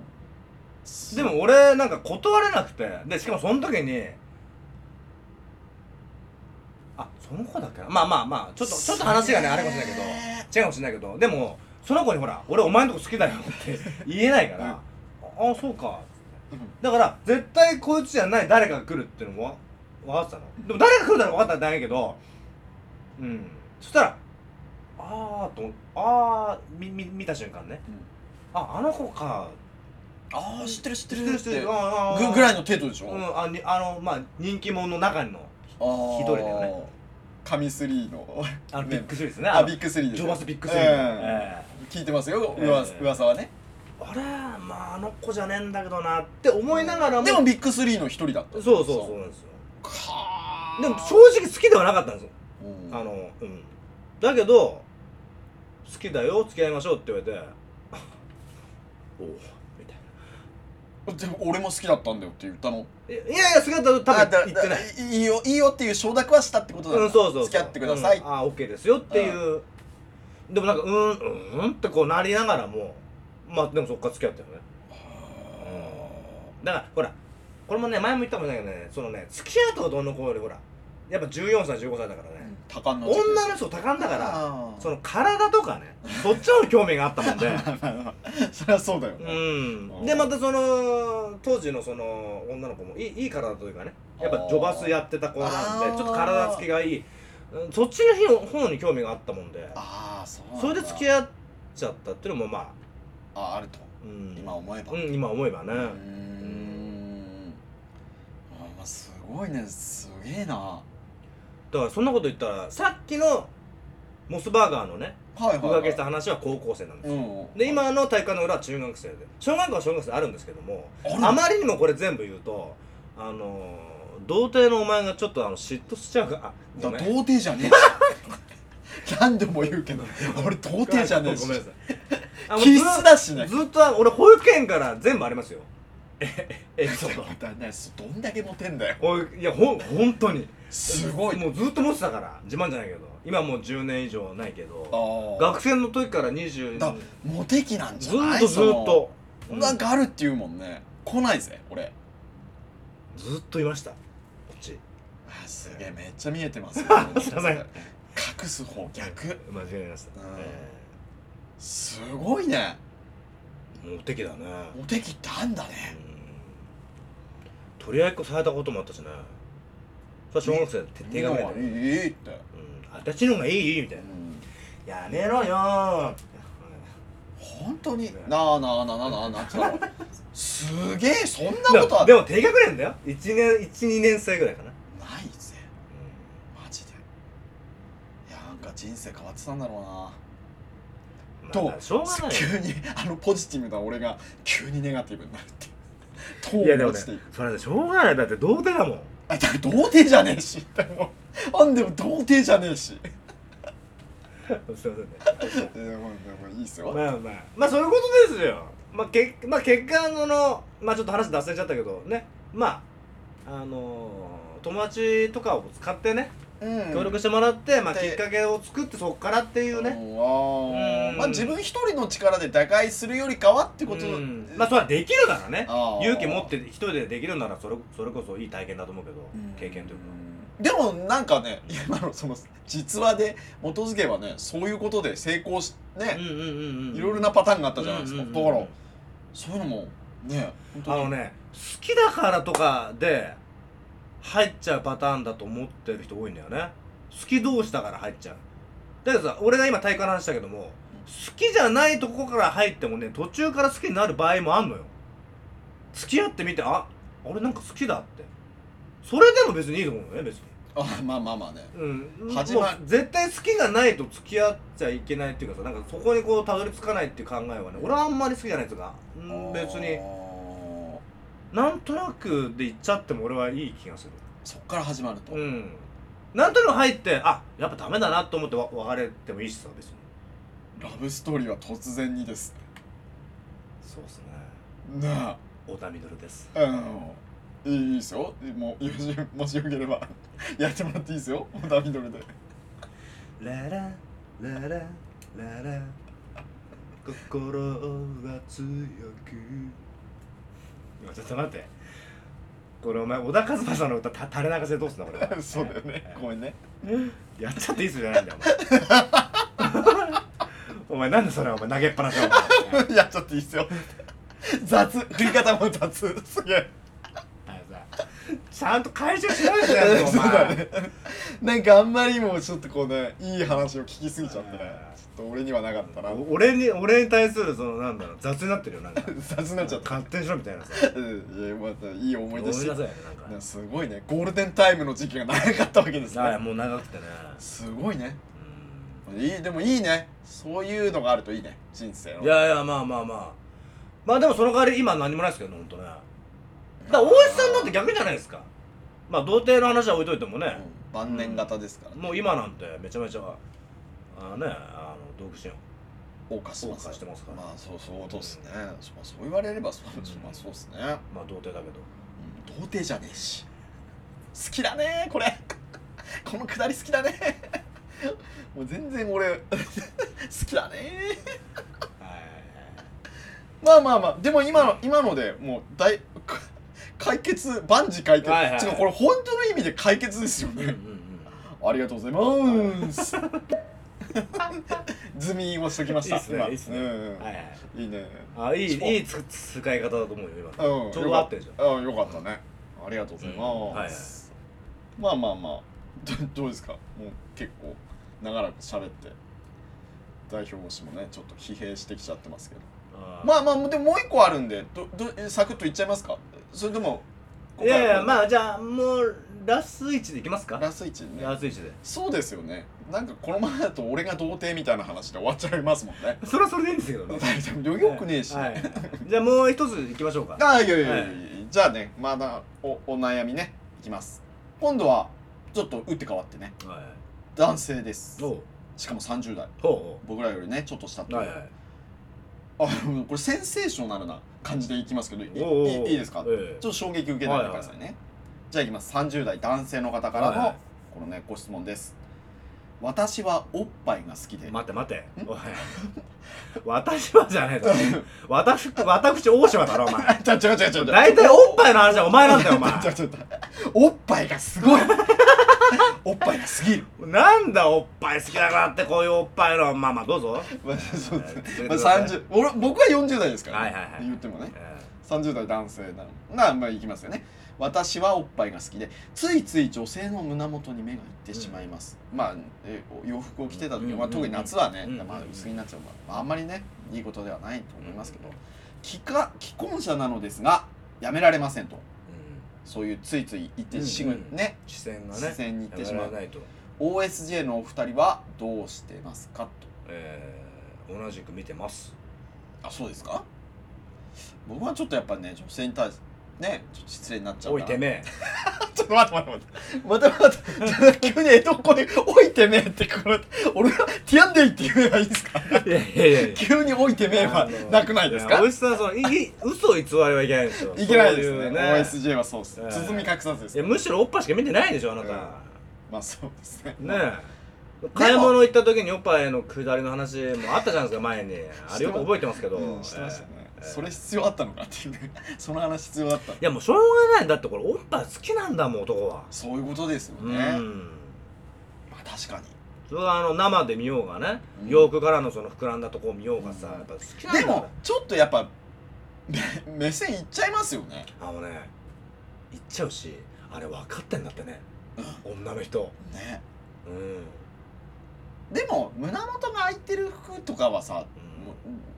でも俺なんか断れなくて。でしかもその時にあその子だっけな？まあまあまあちょっとちょっと話がねあれかもしれないけど。違うかもしれないけど。でもその子にほら俺お前のとこ好きだよって <laughs> 言えないから、ああそうか。うん。だから絶対こいつじゃない誰かが来るっていうのもわ分かってたの？でも誰が来るだろう分かったら大変やけど。うん。そしたらああとああ見見見た瞬間ね、ああの子か。ああ知ってる知って知っる知ってる。ああぐぐらいの程度でしょ、うん、あにあのまあ人気者の中の一人だよね。神スリーの。ね <laughs> あのビッグスリーですね。あのビッグスリーですジョバスビッグスリーの、うん。え聞いてますよええ。噂噂はね。えあれまああの子じゃねえんだけどなって思いながらも。でもビッグスリーの一人だったそうそうそうなんですよ。かー。でも正直好きではなかったんですよ。うん。あのうん。だけど好きだよ付き合いましょうって言われておおみたいでも俺も好きだったんだよって言ったの。ないやいや好きだったら多分言ってない。だいいよいいよっていう承諾はしたってことだ。うん、そうそうそう。付き合ってください、うん、あ OK ですよっていう、でもなんかうーんうーんってこうなりながらもまあでもそっから付き合ったよね。だからほらこれもね前も言ったかもしれないけどねそのね付き合うとかどんの子よりほらやっぱ14歳15歳だからね、多感な時期女の人多感だからその体とかねそっちの興味があったもんで。そりゃそうだよ。うね、ん。でまたその当時のその女の子もいいいい体というかねやっぱジョバスやってた子なんでちょっと体つきがいい。うんそっちの方に興味があったもんで。<laughs> ああそうそだ。れで付き合っちゃったっていうのもまあ、ああると。うん、今思えば。うん今思えばね、うーん。あまあすごいね。すげえなだからそんなこと言ったらさっきのモスバーガーのねはいはい、浮気した話は高校生なんですよ、うんで今の大会の裏は中学生で小学校は小学生あるんですけどもあまりにもこれ全部言うとあのー童貞のお前がちょっとあの嫉妬しちゃうか。ら童貞じゃねえし。<laughs> 何度も言うけど俺童貞じゃねえし。ごめんなさい。気質だしね。ずっと俺保育園から全部ありますよ。えエピソードだねどんだけモテんだよいやほ本当にすごいもう。ずっと持ってたから自慢じゃないけど今もう10年以上ないけど学生の時から20だモテ期なんじずゃないーっとずっとなんかあるって言うもんね来ないぜ俺ずっといましたこっちあすげえめっちゃ見えてますすいません隠す方逆間違えました、うんえすごいね、モテ期だねモテ期ってあんだねうん取り合いっこされたこともあったしね。それは小学生で手紙で、いいって。私の方がいいみたいな。やめろよ。ー本本当に？ねなあなあなあなあなあ。なあすげえそんなことある。でも低学年だよ。1年12年生ぐらいかな、ないぜ。マジで。いやなんか人生変わってたんだろうな。まあとまあしょうがないよ。急にあのポジティブな俺が急にネガティブになるっていうトいやでもねーン落ちていくそれでしょうがない。だって童貞だもん。あだから童貞じゃねえし。でもあんでも童貞じゃねえし。すいませんねいやもうでもいいっすよ、まあまあ。まあそういうことですよ。まあけまあ結果あのまあちょっと話脱線しちゃったけどね。まああの友達とかを使ってねうん。協力してもらって、まあ、きでっかけを作ってそこからっていうね、うんまあ自分一人の力で打開するよりかはってこと、うん。まあそれはできるならね。あー。勇気持って一人でできるならそれそれこそいい体験だと思うけど、経験というか。でもなんかね今のその実話で基づけばねそういうことで成功しね、うんうんうんうんいろいろなパターンがあったじゃないですか、うんうんうん。だからそういうのもね本当に。あのね好きだからとかで入っちゃうパターンだと思ってる人多いんだよね。好き同士だから入っちゃう。だけどさ俺が今体感の話したけども好きじゃないとこから入ってもね途中から好きになる場合もあんのよ。付き合ってみてあ俺なんか好きだって。それでも別にいいと思うのね別に。あまあまあまあね。うん。始まもう絶対好きがないと付き合っちゃいけないっていうかさなんかそこにこうたどり着かないっていう考えはね俺はあんまり好きじゃないやつが、うん、別になんとなくで行っちゃっても俺はいい気がする。そっから始まると、うん。なんとなく入ってあやっぱダメだなと思ってわ別れてもいいしさ別に。ラブストーリーは突然にですそうっすね。なあ太田稔です。あのいいですよ。もうよしもしよければ。<laughs> やってもらっていいですよ。小田みどりで。ララララララ。心は強く。今ちょっと待って。これお前小田和正さんの歌た垂れ流せでどうすんだこれ <laughs> そうだよね。ごめんね。やっちゃっていいっすじゃないんだよお前。<laughs> お前なんでそれお前投げっぱなしなのお前やっちゃっていいっすよ。雑。振り方も雑。すげえちゃんと回収しろよってやつお前。ねなんかあんまりにもちょっとこうねいい話を聞きすぎちゃってね。ちょっと俺にはなかったな。お俺に俺に対するそのなんだろう雑になってるよなんか。雑になっちゃった。勝手にしろみたいなさ。うん。いやまたいい思い出してごめんなさいねなんか。すごいね。ゴールデンタイムの時期が長かったわけですね。はいもう長くてね。すごいね。ういいでもいいね。そういうのがあるといいね。人生の。んいやいやまあまあまあ。まあでもその代わり今何もないですけどねほんとね。だ大石さんだって逆じゃないですかまあ童貞の話は置いといてもね。うん。晩年型ですからね。もう今なんてめちゃめちゃあのねあの独身謳歌してます謳歌してますから。まあそうそうそうっすね。そうそう言われればそうまあそうっすね。まあ童貞だけど。うん。童貞じゃねえし。好きだねこれ。<laughs> このくだり好きだね。<laughs> もう全然俺 <laughs> 好きだね。はい。まあまあまあでも今の今のでもう大か解決万事解決、はいはいはい。違うこれ本当の意味で解決ですよね、うんありがとうございます。<laughs> ズミをしときましたいいね今。いいね。うん。いはいい。いね。あいいいいつ使い方だと思うよ今。うんちょうど合ってるじゃん。んうんよかったね。ありがとうございます、まあまあまあ。どどうですか？もう結構長らく喋って。代表推しもねちょっと疲弊してきちゃってますけど。まあまあでももう一個あるんでどどえサクッといっちゃいますか？それともいやいやあまあじゃあもうラス1でいきますか？ラス1ね。ラス1で。そうですよね。なんかこのままだと俺が童貞みたいな話で終わっちゃいますもんね。<laughs> それはそれでいいんですけどね。でもよくねえし、はい。じゃあもう一ついきましょうか。ああいやいやいやいや、はいじゃあねまだおお悩みねいきます。今度はちょっと打って変わってね。はい。男性です。しかも30代。ほ僕らよりねちょっと下っていうう。はいはいあこれセンセーショナルな感じでいきますけどいいいいいいですか、ええ。ちょっと衝撃受けないでくださいね、じゃあいきます。30代男性の方からの、はいはい。このねご質問です。私はおっぱいが好きで。待って待って。おい。<laughs> 私はじゃねえだろ。<laughs> 私私大島だろお前。<laughs> ちょちょちょちょ大体おっぱいの話はお前なんだよお前。おっぱいがすごいおっぱいがすぎる。なんだおっぱい好きだなってこういうおっぱいの。まあまあどうぞ。まあそうですね。まあ続けてください。30俺僕は40代ですから、ね。はいはいはい言ってもね。え30代男性なの。なまあいきますよね。私はおっぱいが好きでついつい女性の胸元に目がいってしまいます、まあえ洋服を着てた時は、特に夏はね、うんまあ、薄着になっちゃう。から、まあ、あんまりねいいことではないと思いますけど。既婚者なのですがやめられませんとそういうついつい言ってしぐ、うんうん。ね。視線がね視線に行ってしまう。OSJ のお二人はどうしてますか？と。えー、同じく見てます。あそうですか？僕はちょっとやっぱね女性に対してねちょっと失礼になっちゃうからおいてめえ。<laughs> ちょっと待って待って待って。待って待って急に江戸っ子で「おいてめえ」ってこれ俺が「ティアンデイ」って言えばいいですか？いやいやいや急に「おいてめえ」はなくないですか？おいしさんそのいい嘘を偽りはいけないんですよ。いけないですね。そういう OSJ はそうです。ええ。包み隠さずですいやむしろおっぱいしか見てないでしょあなた、うんまあそうですね。ねえ。買い物行った時におっぱいのくだりの話もあったじゃないですか前に。あれよく覚えてますけど、うんしてましたね。ええそれ必要あったのかっていうね。<laughs> その話必要だったのいやもうしょうがない。んだってこれおっぱい好きなんだもん男は。そういうことですようねん。まあ確かに。それはあの生で見ようがね、うん。洋服からのその膨らんだとこを見ようがさ、うんやっぱ好きなんだでもちょっとやっぱ目目線いっちゃいますよね。あのね言っちゃうしあれ分かってんだってね、女の人。ね。うん。でも胸元が開いてる服とかはさ、う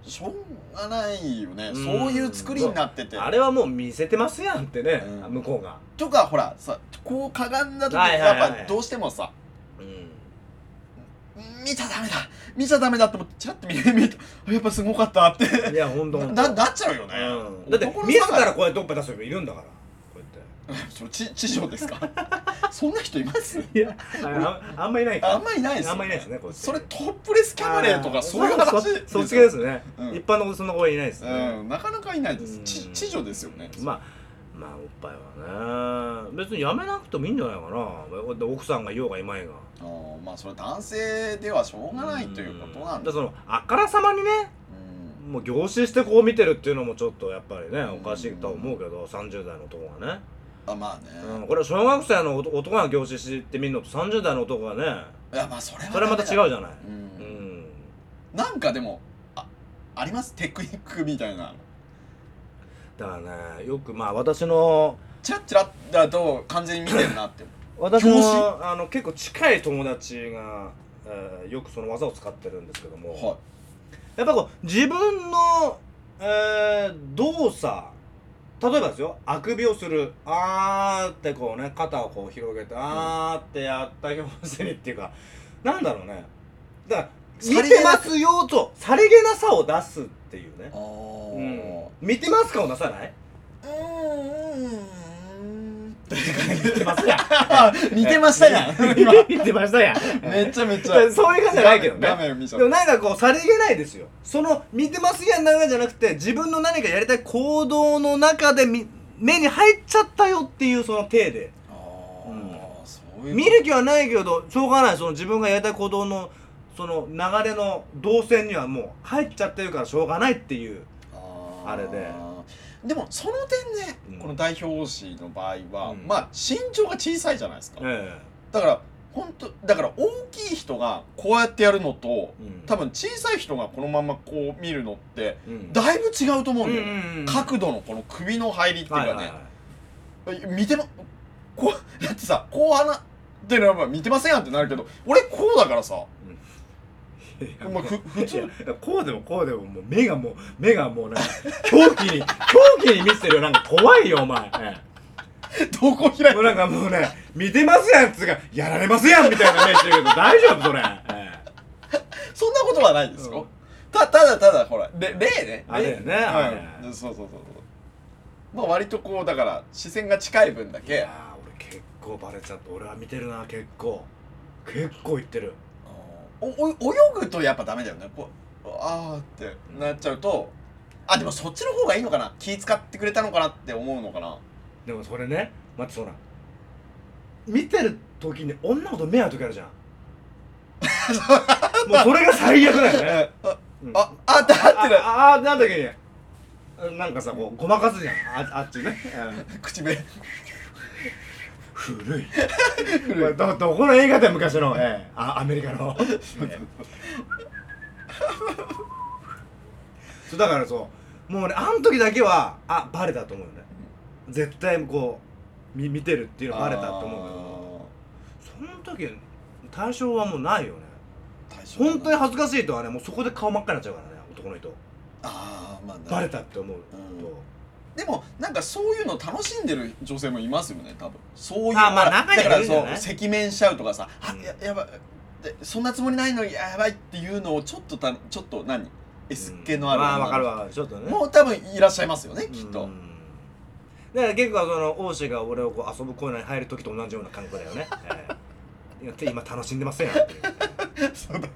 しょうがないよね、うん。そういう作りになってて。あれはもう見せてますやんってね、うん。向こうが。とかほらさこうかがんだ時はいはいはい。やっぱどうしてもさうん。見ちゃダメだ見ちゃダメだって思ってチラッと見てみるとやっぱすごかったって。いやほんとほんと。ななっちゃうよね、うん、だって自男の差がらこうやっておっぱい出す人いるんだから <laughs> それち地上ですか？<laughs> そんな人います？いやああんまいないか。あんまりいないですよ、あんまりいないですねそれトップレスキャバレーとかそういう話？そそっち系ですね、うん。一般のそんな子はいないですね、うん、なかなかいないです。うん。ち地上ですよね。まあまあおっぱいはね。別にやめなくてもいいんじゃないかな。で奥さんがいようがいまいが。あーまあそれは男性ではしょうがないということなんだそのあからさまにねうん。もう凝視してこう見てるっていうのもちょっとやっぱりねうんおかしいとは思うけど30代の男がね、あまあね、うん、これは小学生の男男が凝視して見るのと30代の男がね。いやまあそれはそれはまた違う、うじゃない、うん。うん、なんかでもああります？テクニックみたいなだからねよくまあ私のチラッチラッだと完全に見てるなって。<coughs> 私のあの結構近い友達が、えーよくその技を使ってるんですけども、はやっぱこう自分の、えー動作例えばですよあくびをするあーってこうね肩をこう広げてあーってやった表現にっていうかなんだろうね。だから見てますよと。さりげなさを出すっていうね。あ、ー。うん、見てますか？を出さない？見てますやん。<laughs> 見てましたやん。<laughs> 今見てましたやん。めちゃめちゃ。そういう感じじゃないけどね。画面を見ちゃでもうなんかこうさりげないですよ。その見てますやんなんかじゃなくて自分の何かやりたい行動の中でみ目に入っちゃったよっていうその体で。あうん。ーそういう見る気はないけどしょうがない。その自分がやりたい行動のその流れの動線にはもう入っちゃってるからしょうがないっていうあれででもその点ね、うん。この代表誌の場合は、うん。まあ身長が小さいじゃないですか、えだから本当だから大きい人がこうやってやるのとえうん。多分小さい人がこのままこう見るのってうん。だいぶ違うと思うんだよ、うんうんうん角度のこの首の入りっていうかね、はいはいはい。見てまこうだってさこう鼻ってのは見てませんやんってなるけど俺こうだからさいやまあふ普通いやこうでもこうでももう目がもう目がもうなんか狂気に狂気に見せてるよ。なんか怖いよお前、えどこ開いもうなんかもうね見てますやんっつうかやられますやんみたいな目してるけど大丈夫それ、えそんなことはないですよ、うん。たただただほられ例ね。あれねはあれいそうそうそうそう。まあ割とこうだから視線が近い分だけ。えいやー俺結構バレちゃった。俺は見てるな結構。結構言ってる泳ぐとやっぱダメだよね。こうあーってなっちゃうとあでもそっちの方がいいのかな。気使ってくれたのかなって思うのかな。でもそれね待ってそら見てる時に女の子と目合う時あるじゃん。<laughs> もうそれが最悪だよね。あ <laughs> うん。ああってなってるああーなんだっけなんかさこうごまかすじゃん。ああっちね、<laughs> 口笛古い。<laughs> これどどこの映画だよ昔の、ええ。あアメリカの、<laughs> ええ。そうだからそうもうねあの時だけはあバレたと思うよね。絶対こ見見てるっていうのバレたと思うけど。その時対象はもうないよね。本当に恥ずかしいとはねもうそこで顔真っ赤になっちゃうからね男の人。ああまあなバレたって思うと、でもなんかそういうの楽しんでる女性もいますよね多分。そういうあまあ中にはいだからるんじゃない？そう赤面しちゃうとかさ、あうん。ややばいでそんなつもりないのにやばいっていうのをちょっとたちょっと何？S 系のあるまあわかるわかる。ちょっとね。もう多分いらっしゃいますよねきっと、うんだから結構その王子が俺をこう遊ぶコーナーに入る時と同じような感覚だよね、<laughs> ええ。いや今楽しんでませんよっていう。<laughs> そうだ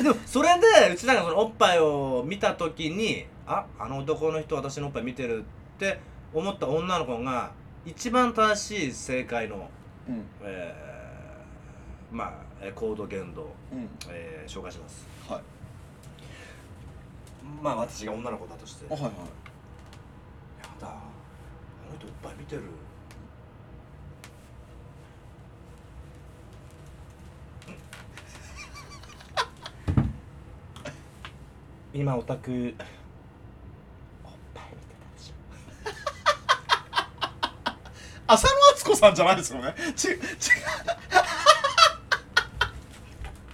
<laughs> でもそれでうちらがそのおっぱいを見た時にああの男の人私のおっぱい見てるって思った女の子が一番正しい正解の、うん。えーまあえー行動言動、うん。えー紹介します。はい。まあ私が女の子だとして。あはいはい。やだあの人おっぱい見てる今オタク。おっぱい見てたでし <laughs> 浅野敦子さんじゃないですよね。ち違うょ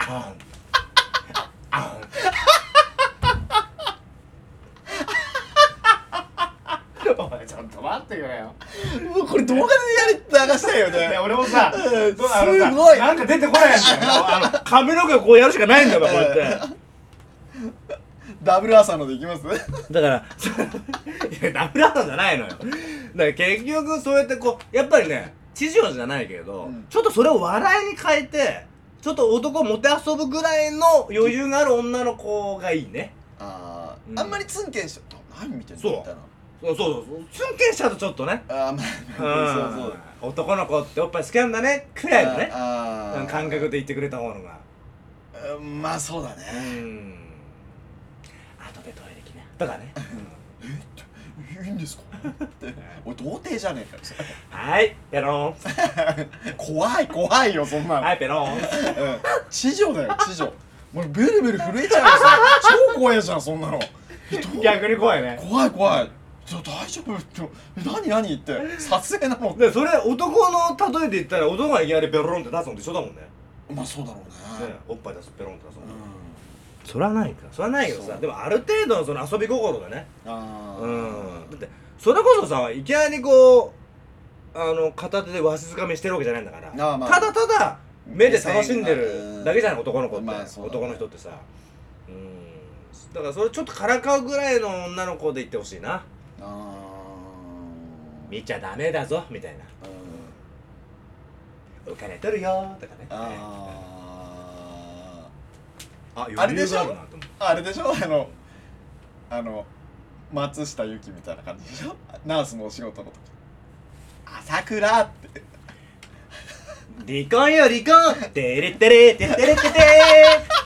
あん。あん。<laughs> お前ちょっと待ってくれよ。もうこれ動画でやり流したいよね。俺もさ、すごい。なんか出てこないんだよ。<laughs> あの髪の毛をこうやるしかないんだよ、こうやって。ダブル浅野でいきます？だから、<laughs> いや、ダブルアートじゃないのよ。だから結局そうやってこう、やっぱりね、知女じゃないけど、うんちょっとそれを笑いに変えて、ちょっと男をもてあそぶぐらいの余裕がある女の子がいいね。あー、うんあんまりツンケンし何見てんのそうみたいなそうそうそう。ツンケンしちゃうとちょっとね。あーまあうんそうそう男の子っておっぱい好きなんだね、くらいのね。感覚で言ってくれた方のが。うんまあそうだうねん。とかね。いいんですか？っておい童貞じゃねえかはい、ペロン。怖い怖いよそんなの、はい、ペロン。うん地上だよ地上。もうベルベル震えちゃうよさ超怖いじゃんそんなの。えどう逆に怖いね。怖い怖い。ちょ大丈夫？って。え何何？って。撮影なのでそれ男の例えで言ったら男がいきなりペロンって出すのと一緒だもんね。まあそうだろうね。ねおっぱい出すペロンって出すの、うそれはないか。それはないけどさでもある程度のその遊び心だね。んあうん。だってそれこそさいきなりこうあの片手でわしづかみしてるわけじゃないんだから。あーまあ。ただただ目で楽しんでるだけじゃない男の子って、まあそうだね。男の人ってさ。うん。だからそれちょっとからかうぐらいの女の子で言ってほしいな。あ見ちゃダメだぞみたいな。うん。お金取るよとかね。あああれでしょ？あれでしょ？あのあの松下由紀みたいな感じでしょ？ナースのお仕事の時。朝倉って。離婚よ離婚。てれってれてってれてて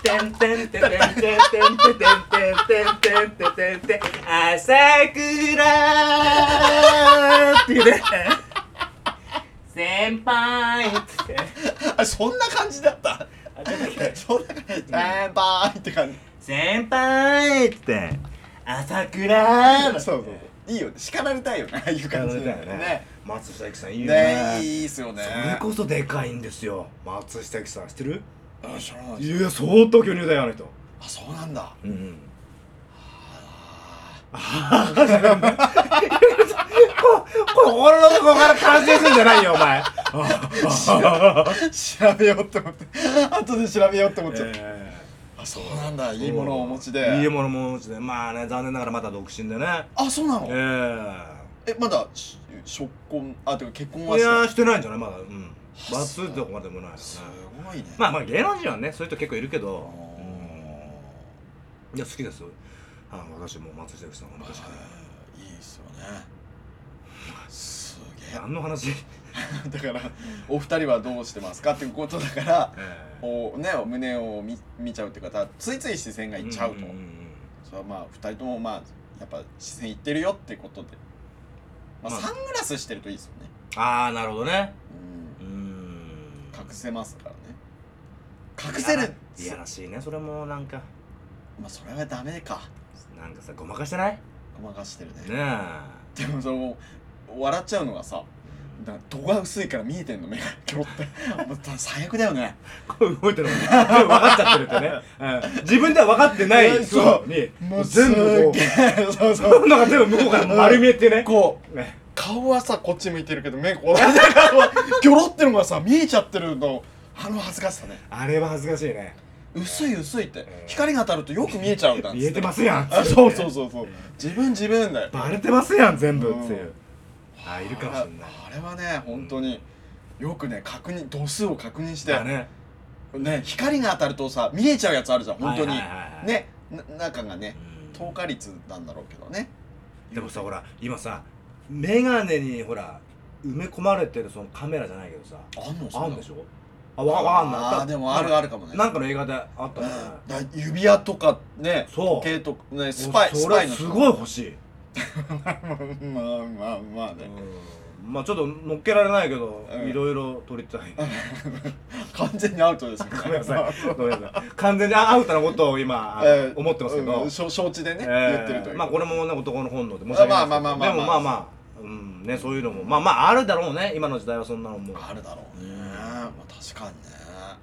てんてんてんてんてんてんてんてんてんてんてんてん朝倉っていうね先輩ってあそんな感じだったそんな感じ先輩って感先輩って。朝倉。じそうそう。いいよね。叱られたいよねああいう感じで叱られたいよね。ね松下由紀さんいいよね。ねいいっすよね。それこそでかいんですよ。松下由紀さん知ってる？あ知らないいや相当巨乳だよあの人。あそうなんだ。うんうん。あ <laughs> 心の底から感心するんじゃないよお前調べようって思って後で調べようって思っちゃったえあそうなんだいいものをお持ちでいいものをお持ちでまあね残念ながらまだ独身でねあそうなのええまだし初婚あてか結婚はいしてやしてないんじゃないまだうんバツってとこまでもないすごいねまあまあ芸能人はねそういう人結構いるけあどいや好きですよあ私も松下由紀さんは昔からいいっすよね何の話？え <laughs> だからお二人はどうしてますかっていうことだからええ。こうね胸を見見ちゃうっていう方ついつい視線がいっちゃうと、んんんそれはまあ二人ともまあやっぱ視線いってるよってことで、まあ、まあ。サングラスしてるといいですよね、ああなるほどね。う、うん。ん隠せますからね。隠せるいやらしいねそれもなんか。まあそれはダメか。なんかさごまかしてない？ごまかしてるね。ねでもその笑っちゃうのがさだから度が薄いから見えてんの目が。キョロって。もう最悪だよね。こう動いてるもんね。分かっちゃってるってね、うん。自分では分かってないそう。にもう全部こうそうそそう。うのが全部向こうから丸見えってね。こうね。顔はさこっち向いてるけど目こう。ギョロってるのがさ見えちゃってるのあの恥ずかしさね。あれは恥ずかしいね。薄い薄いって。ん光が当たるとよく見えちゃうんだ見えてますやんあ <laughs> そうそうそうそう。自分自分だよ。バレてますやん全部うんっていうあいるかもしれない。あれはね本当によくね確認度数を確認して。だね。ね光が当たるとさ見えちゃうやつあるじゃん本当に。ねな中がねうん。透過率なんだろうけどね。でもさほら今さ眼鏡にほら埋め込まれてるそのカメラじゃないけどさ。あんの？あんでしょ？あわんない。あーでもあるあるかもね。なんかの映画であったうん。ねだ指輪とかねそう。時計とかねスパイそスパイのれすごい欲しいまあまあまあまあね。うん。まあちょっと乗っけられないけどうん。いろいろ撮りたい。<laughs> 完全にアウトですごめんなさい。ごめんなさい。完全にアウトなことを今えー思ってますけど。うん。承承知でねえー言ってるというまあこれもね男の本能で申し訳ないですけどまあまあ。まあまあまあでもまあまあうん。ねそういうのも。まあまああるだろうね今の時代はそんなのも。あるだろうね、うんまあ確かにねあ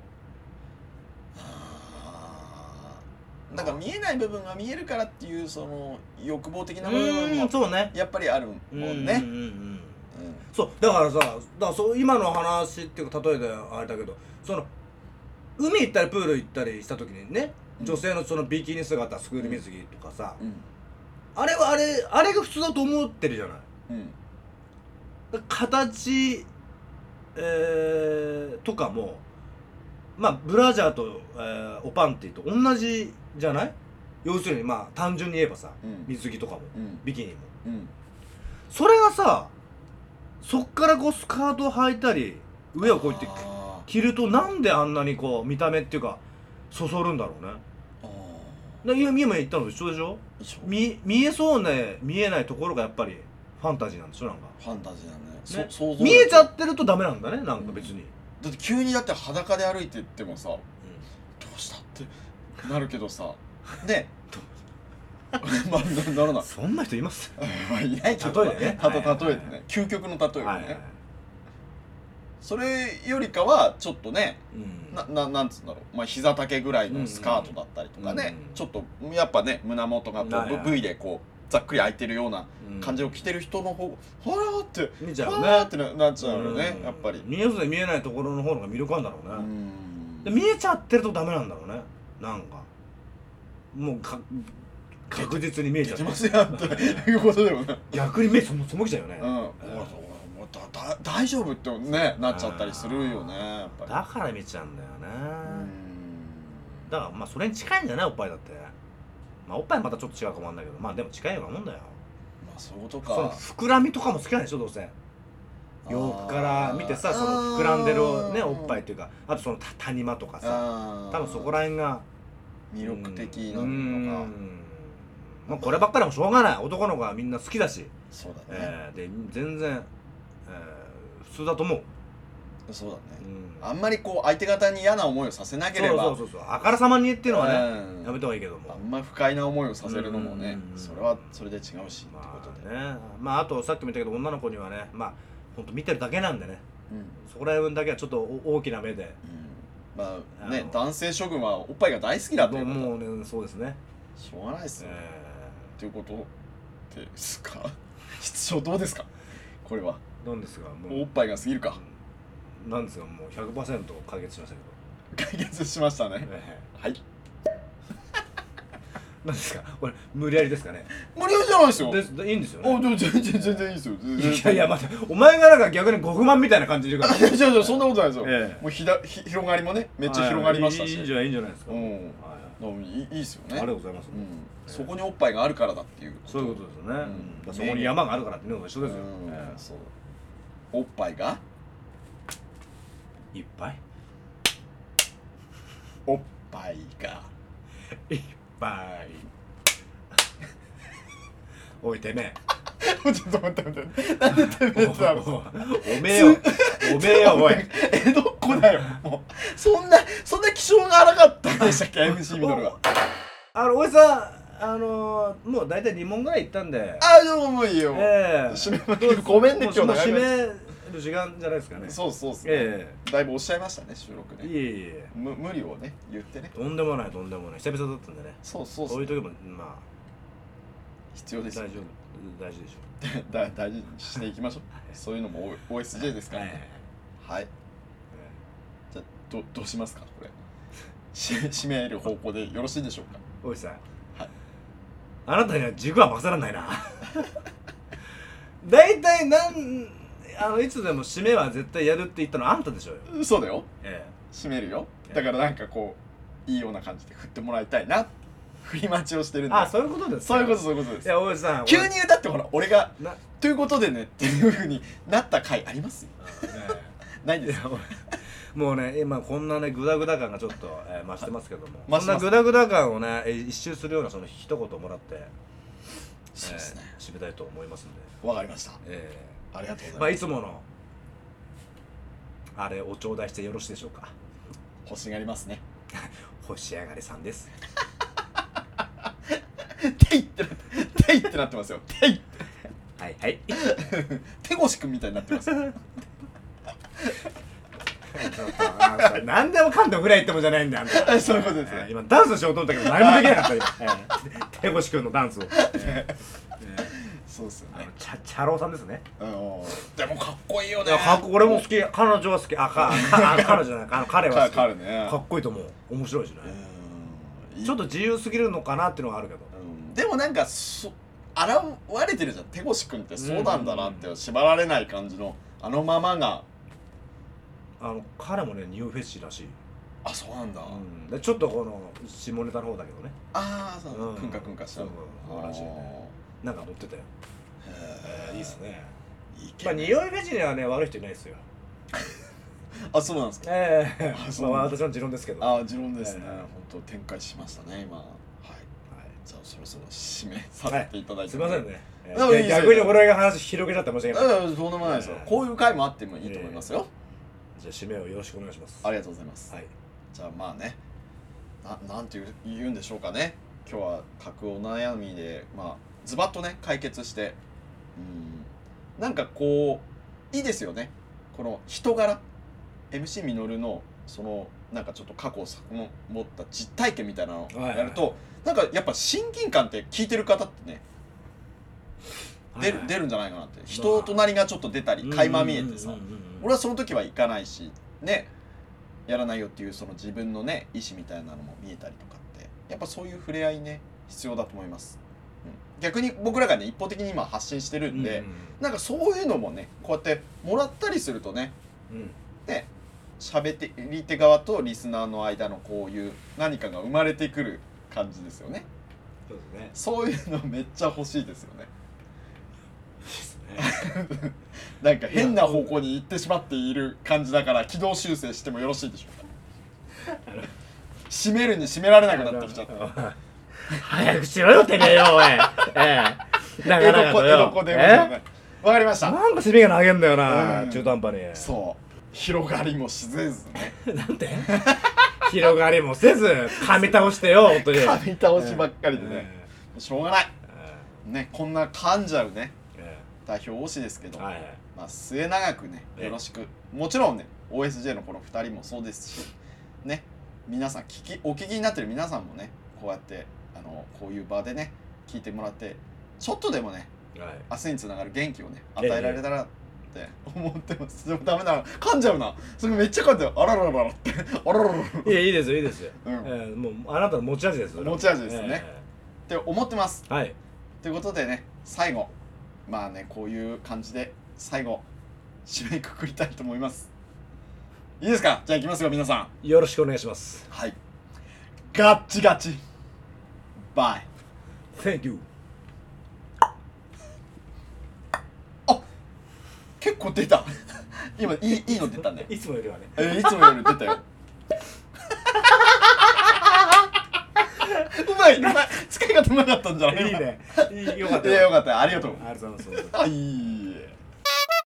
ーだから見えない部分が見えるからっていうその欲望的な部分うんもそうね。やっぱりあるもんね、そうだからさだからそう今の話っていうか例えであれだけどその海行ったりプール行ったりした時にねうん。女性のそのビキニ姿スクール水着とかさ、うん。あれはあれあれが普通だと思ってるじゃない。うん。形、えーとかもまあブラジャーと、えーおパンティと同じじゃない？要するにまあ単純に言えばさうん。水着とかもうん。ビキニも。うん。それがさそっからこうスカートを履いたり上をこうやってあ着るとなんであんなにこう見た目っていうかそそるんだろうね。ー。あで今今言ったのと一緒でしょ？見見えそうね見えないところがやっぱりファンタジーなんでしょ？なんか。ファンタジーだね。そね想像力。見えちゃってるとダメなんだねなんか別に、だって急にだって裸で歩いてってもさどうしたってなるけどさ。ねまあなならない。そんな人います？まあいないけど例えでね。たと例えでね。究極の例えでね、はいはいそれよりかはちょっとねうん。なななんつうんだろう、まあ、膝丈ぐらいのスカートだったりとかね、うん。ちょっとやっぱね胸元がこう V でこうざっくり開いてるようなうん。感じを着てる人の方がはらーって見ちゃうね。ってななっちゃうよね、うん。やっぱり。見えそうで見えないところの方が魅力あるんだろうね、うん。で見えちゃってるとダメなんだろうねなんかもうか確実に見えちゃって。出てますやんっていうことでもね逆に目そもそもきちゃうよね、うん、もうもうだだ大丈夫ってねなっちゃったりするよねやっぱり。だから見ちゃうんだよね、うん。だからまあそれに近いんじゃないおっぱいだって。まあおっぱいまたちょっと違うかもわかんないけど。まあでも近いようなもんだよ。まあそういうことか。膨らみとかも好きなんでしょどうせ洋服から見てさその膨らんでるねおっぱいっていうかあとそのた谷間とかささ多分そこら辺が魅力的なうん。のかうん。まあこればっかりはもうしょうがない。男の子はみんな好きだし、そうだね、えーで全然、えー普通だと思う、そうだね。うん。あんまりこう相手方に嫌な思いをさせなければ。そうそうそうそう。あからさまにっていうのはね、うん。やめた方がいいけども。あんま不快な思いをさせるのもねうん。それはそれで違うしってことで、まあね。まああとさっきも言ったけど女の子にはねまあほんと見てるだけなんでね。うん。そこら辺だけはちょっとお大きな目で。うん。まあねあの。男性諸君はおっぱいが大好きだっていう。もうねそうですね、しょうがないっすよ、えっていうことですか？<laughs> 質問どうですか？これは。ー、なんですがもう。おっぱいが過ぎるか。うん。なんですがもう100%解決しましたけ解決しましたど、ね。えはい。ー、なんですか？これ無理やりですかね？無理じゃないですよ。ですいいんですよあねでも全然全然いいですよ。いやいや待ってお前がなんか逆にご不満みたいな感じで言うから。いやいやそんなことないですよ、ええ。もうひだひ広がりもねめっちゃ広がりましたし、はいいいんじゃないいいんじゃないですか、うん。はい。いいいいですよね。ありがとうございます、うん、そこにおっぱいがあるからだっていうそういうことですよね、うん。そこに山があるからっていうのと一緒ですよ、うん。えーそう。おっぱいが？いっぱい？おっぱいが。いっぱいおいてめちょっと待って待って。なんでてめええってなるおおめえよ。おめえよおい。江戸っ子だよ。もうそんなそんな気性が荒かったんでしたっけ？MC ミドルが。あのおじさんあのー、もう大体2問ぐらいいったんで。あでももういいよ、ええ。締めごめんね今日もう締める時間じゃないですかね。そうそうっすね、えだいぶおっしゃいましたね収録ね。えいえいえ。む無理をね言ってね。とんでもないとんでもない。久々だったんでね。そうそうそうそういう時もまあ。必要ですよ大丈夫大事でしょ <laughs> だ大事にしていきましょう。そういうのも OSJ ですからはいねはい。じゃあどどうしますかこれ。<laughs> し締める方向でよろしいでしょうか。おいさん。はい。あなたには軸は任せらんないな。<laughs> 大体なんあのいつでも締めは絶対やるって言ったのあんたでしょうよ。そうだよ。え締めるよ。だからなんかこういいような感じで振ってもらいたいな振り待ちをしてるんでえあそういうことですそういうことそういうことです。いやおじさん急にだってほら俺がな「ということでね」っていうふうになった回ありますよ。<laughs> ないです。いや俺もうね今こんなねグダグダ感がちょっと、えー増してますけども。増してます。こんなグダグダ感をねえー一周するようなその一言もらってそうですね。えー締めたいと思いますんで、わかりました。えありがとうございます。いつものあれを頂戴してよろしいでしょうか？欲しがりますね。<laughs> 星上がりさんです。<laughs> ていってなていってなってますよ。ていはいはい。<laughs> 手越くんみたいになってます。何でもかんでもぐらい言ってもじゃないんだよそういうことですね。えー今ダンスしようと思ったけど何もできなかった手越くんのダンスを、えー。えそうっすよね。チャチャローさんですね。うん。でもかっこいいよね。かっこ俺も。好き。彼女は好き。あか <laughs> 彼女じゃない。あの彼は好き。か彼ね。かっこいいと思う。面白いしね、うん。ちょっと自由すぎるのかなっていうのがあるけど。うん。でもなんかそ現れてるじゃん。手越くんってそうなんだなって縛られない感じのあのままが。あの彼もねニューフェッシーらしい、あそうなんだ、うん、でちょっとこの下ネタの方だけどね。ああそう、うん。くんかくんかしちゃうそうらしいねなんか載ってたよ、へえー。いいっすね。いいけまあニューフェッシーにはね悪い人いないですよ。<laughs> あそうなんですか。ええ。あそうまあ私の持論ですけど。ああ持論ですね、ええ。本当展開しましたね今。はい。はい。じゃあそろそろ締めさせていただいて、すいませんね、えでもいいですよ。逆に俺が話広げちゃって申し訳ない。うんとんでもないですよ、ええ。こういう回もあってもいいと思いますよ、じゃあ締めをよろしくお願いします。ありがとうございます、はい。じゃあまあね。ななんていう言うんでしょうかね。今日は各お悩みでまあズバッとね解決して。うん。なんかこういいですよね。この人柄。MC みのるのそのなんかちょっと過去をさも持った実体験みたいなのをやると、なんかやっぱ親近感って聞いてる方ってね出る,、出るんじゃないかなって。人となりがちょっと出たり垣間見えてさ、俺はその時は行かないしねやらないよっていうその自分のね意思みたいなのも見えたりとかってやっぱそういう触れ合いね必要だと思います、うん、逆に僕らがね一方的に今発信してるんで、なんかそういうのもねこうやってもらったりするとねうん。うんね喋ってり手側とリスナーの間のこういう何かが生まれてくる感じですよね。そうですね。そういうのめっちゃ欲しいですよね。ね。<laughs> なんか変な方向に行ってしまっている感じだから軌道修正してもよろしいでしょうか。締めるに締められなくなってきちゃった早くしろよてめえよおい。ええ。なかなかわかりました。なんか締めが投げんだよな、うん。中途半端に。そう。広がりもしぜずね。なんて？広がりもせず噛み倒してよ本当に。噛み倒しばっかりでね。えしょうがない。えねこんな噛んじゃうねえ代表推しですけど、えはいはい。まあ、末永くねええ。よろしく。もちろんね OSJ のこの2人もそうですしね皆さん聞きお聞きになってる皆さんもねこうやってあのこういう場でね聞いてもらってちょっとでもねはい。明日につながる元気をねええ与えられたらって思ってます、でもダメだな。噛んじゃうな。それめっちゃ噛んじゃう。あららららって。あららららっいやいいですよいいですよ、うん。ええもうあなたの持ち味ですそれは。持ち味ですね。えて思ってます。えはい。ということでね最後。まあねこういう感じで最後締めくくりたいと思います。いいですか？じゃあいきますよ皆さん。よろしくお願いします。はい。ガッチガチバイ Thank you. 結構出た。<laughs> 今いいいいの出たね。いつもよりはね。えーいつもより出たよ。<laughs> うまいうまい。使い方うまかったんじゃないいいね。いいよかったいやよかった。ありがとう。ありがとうございます。はい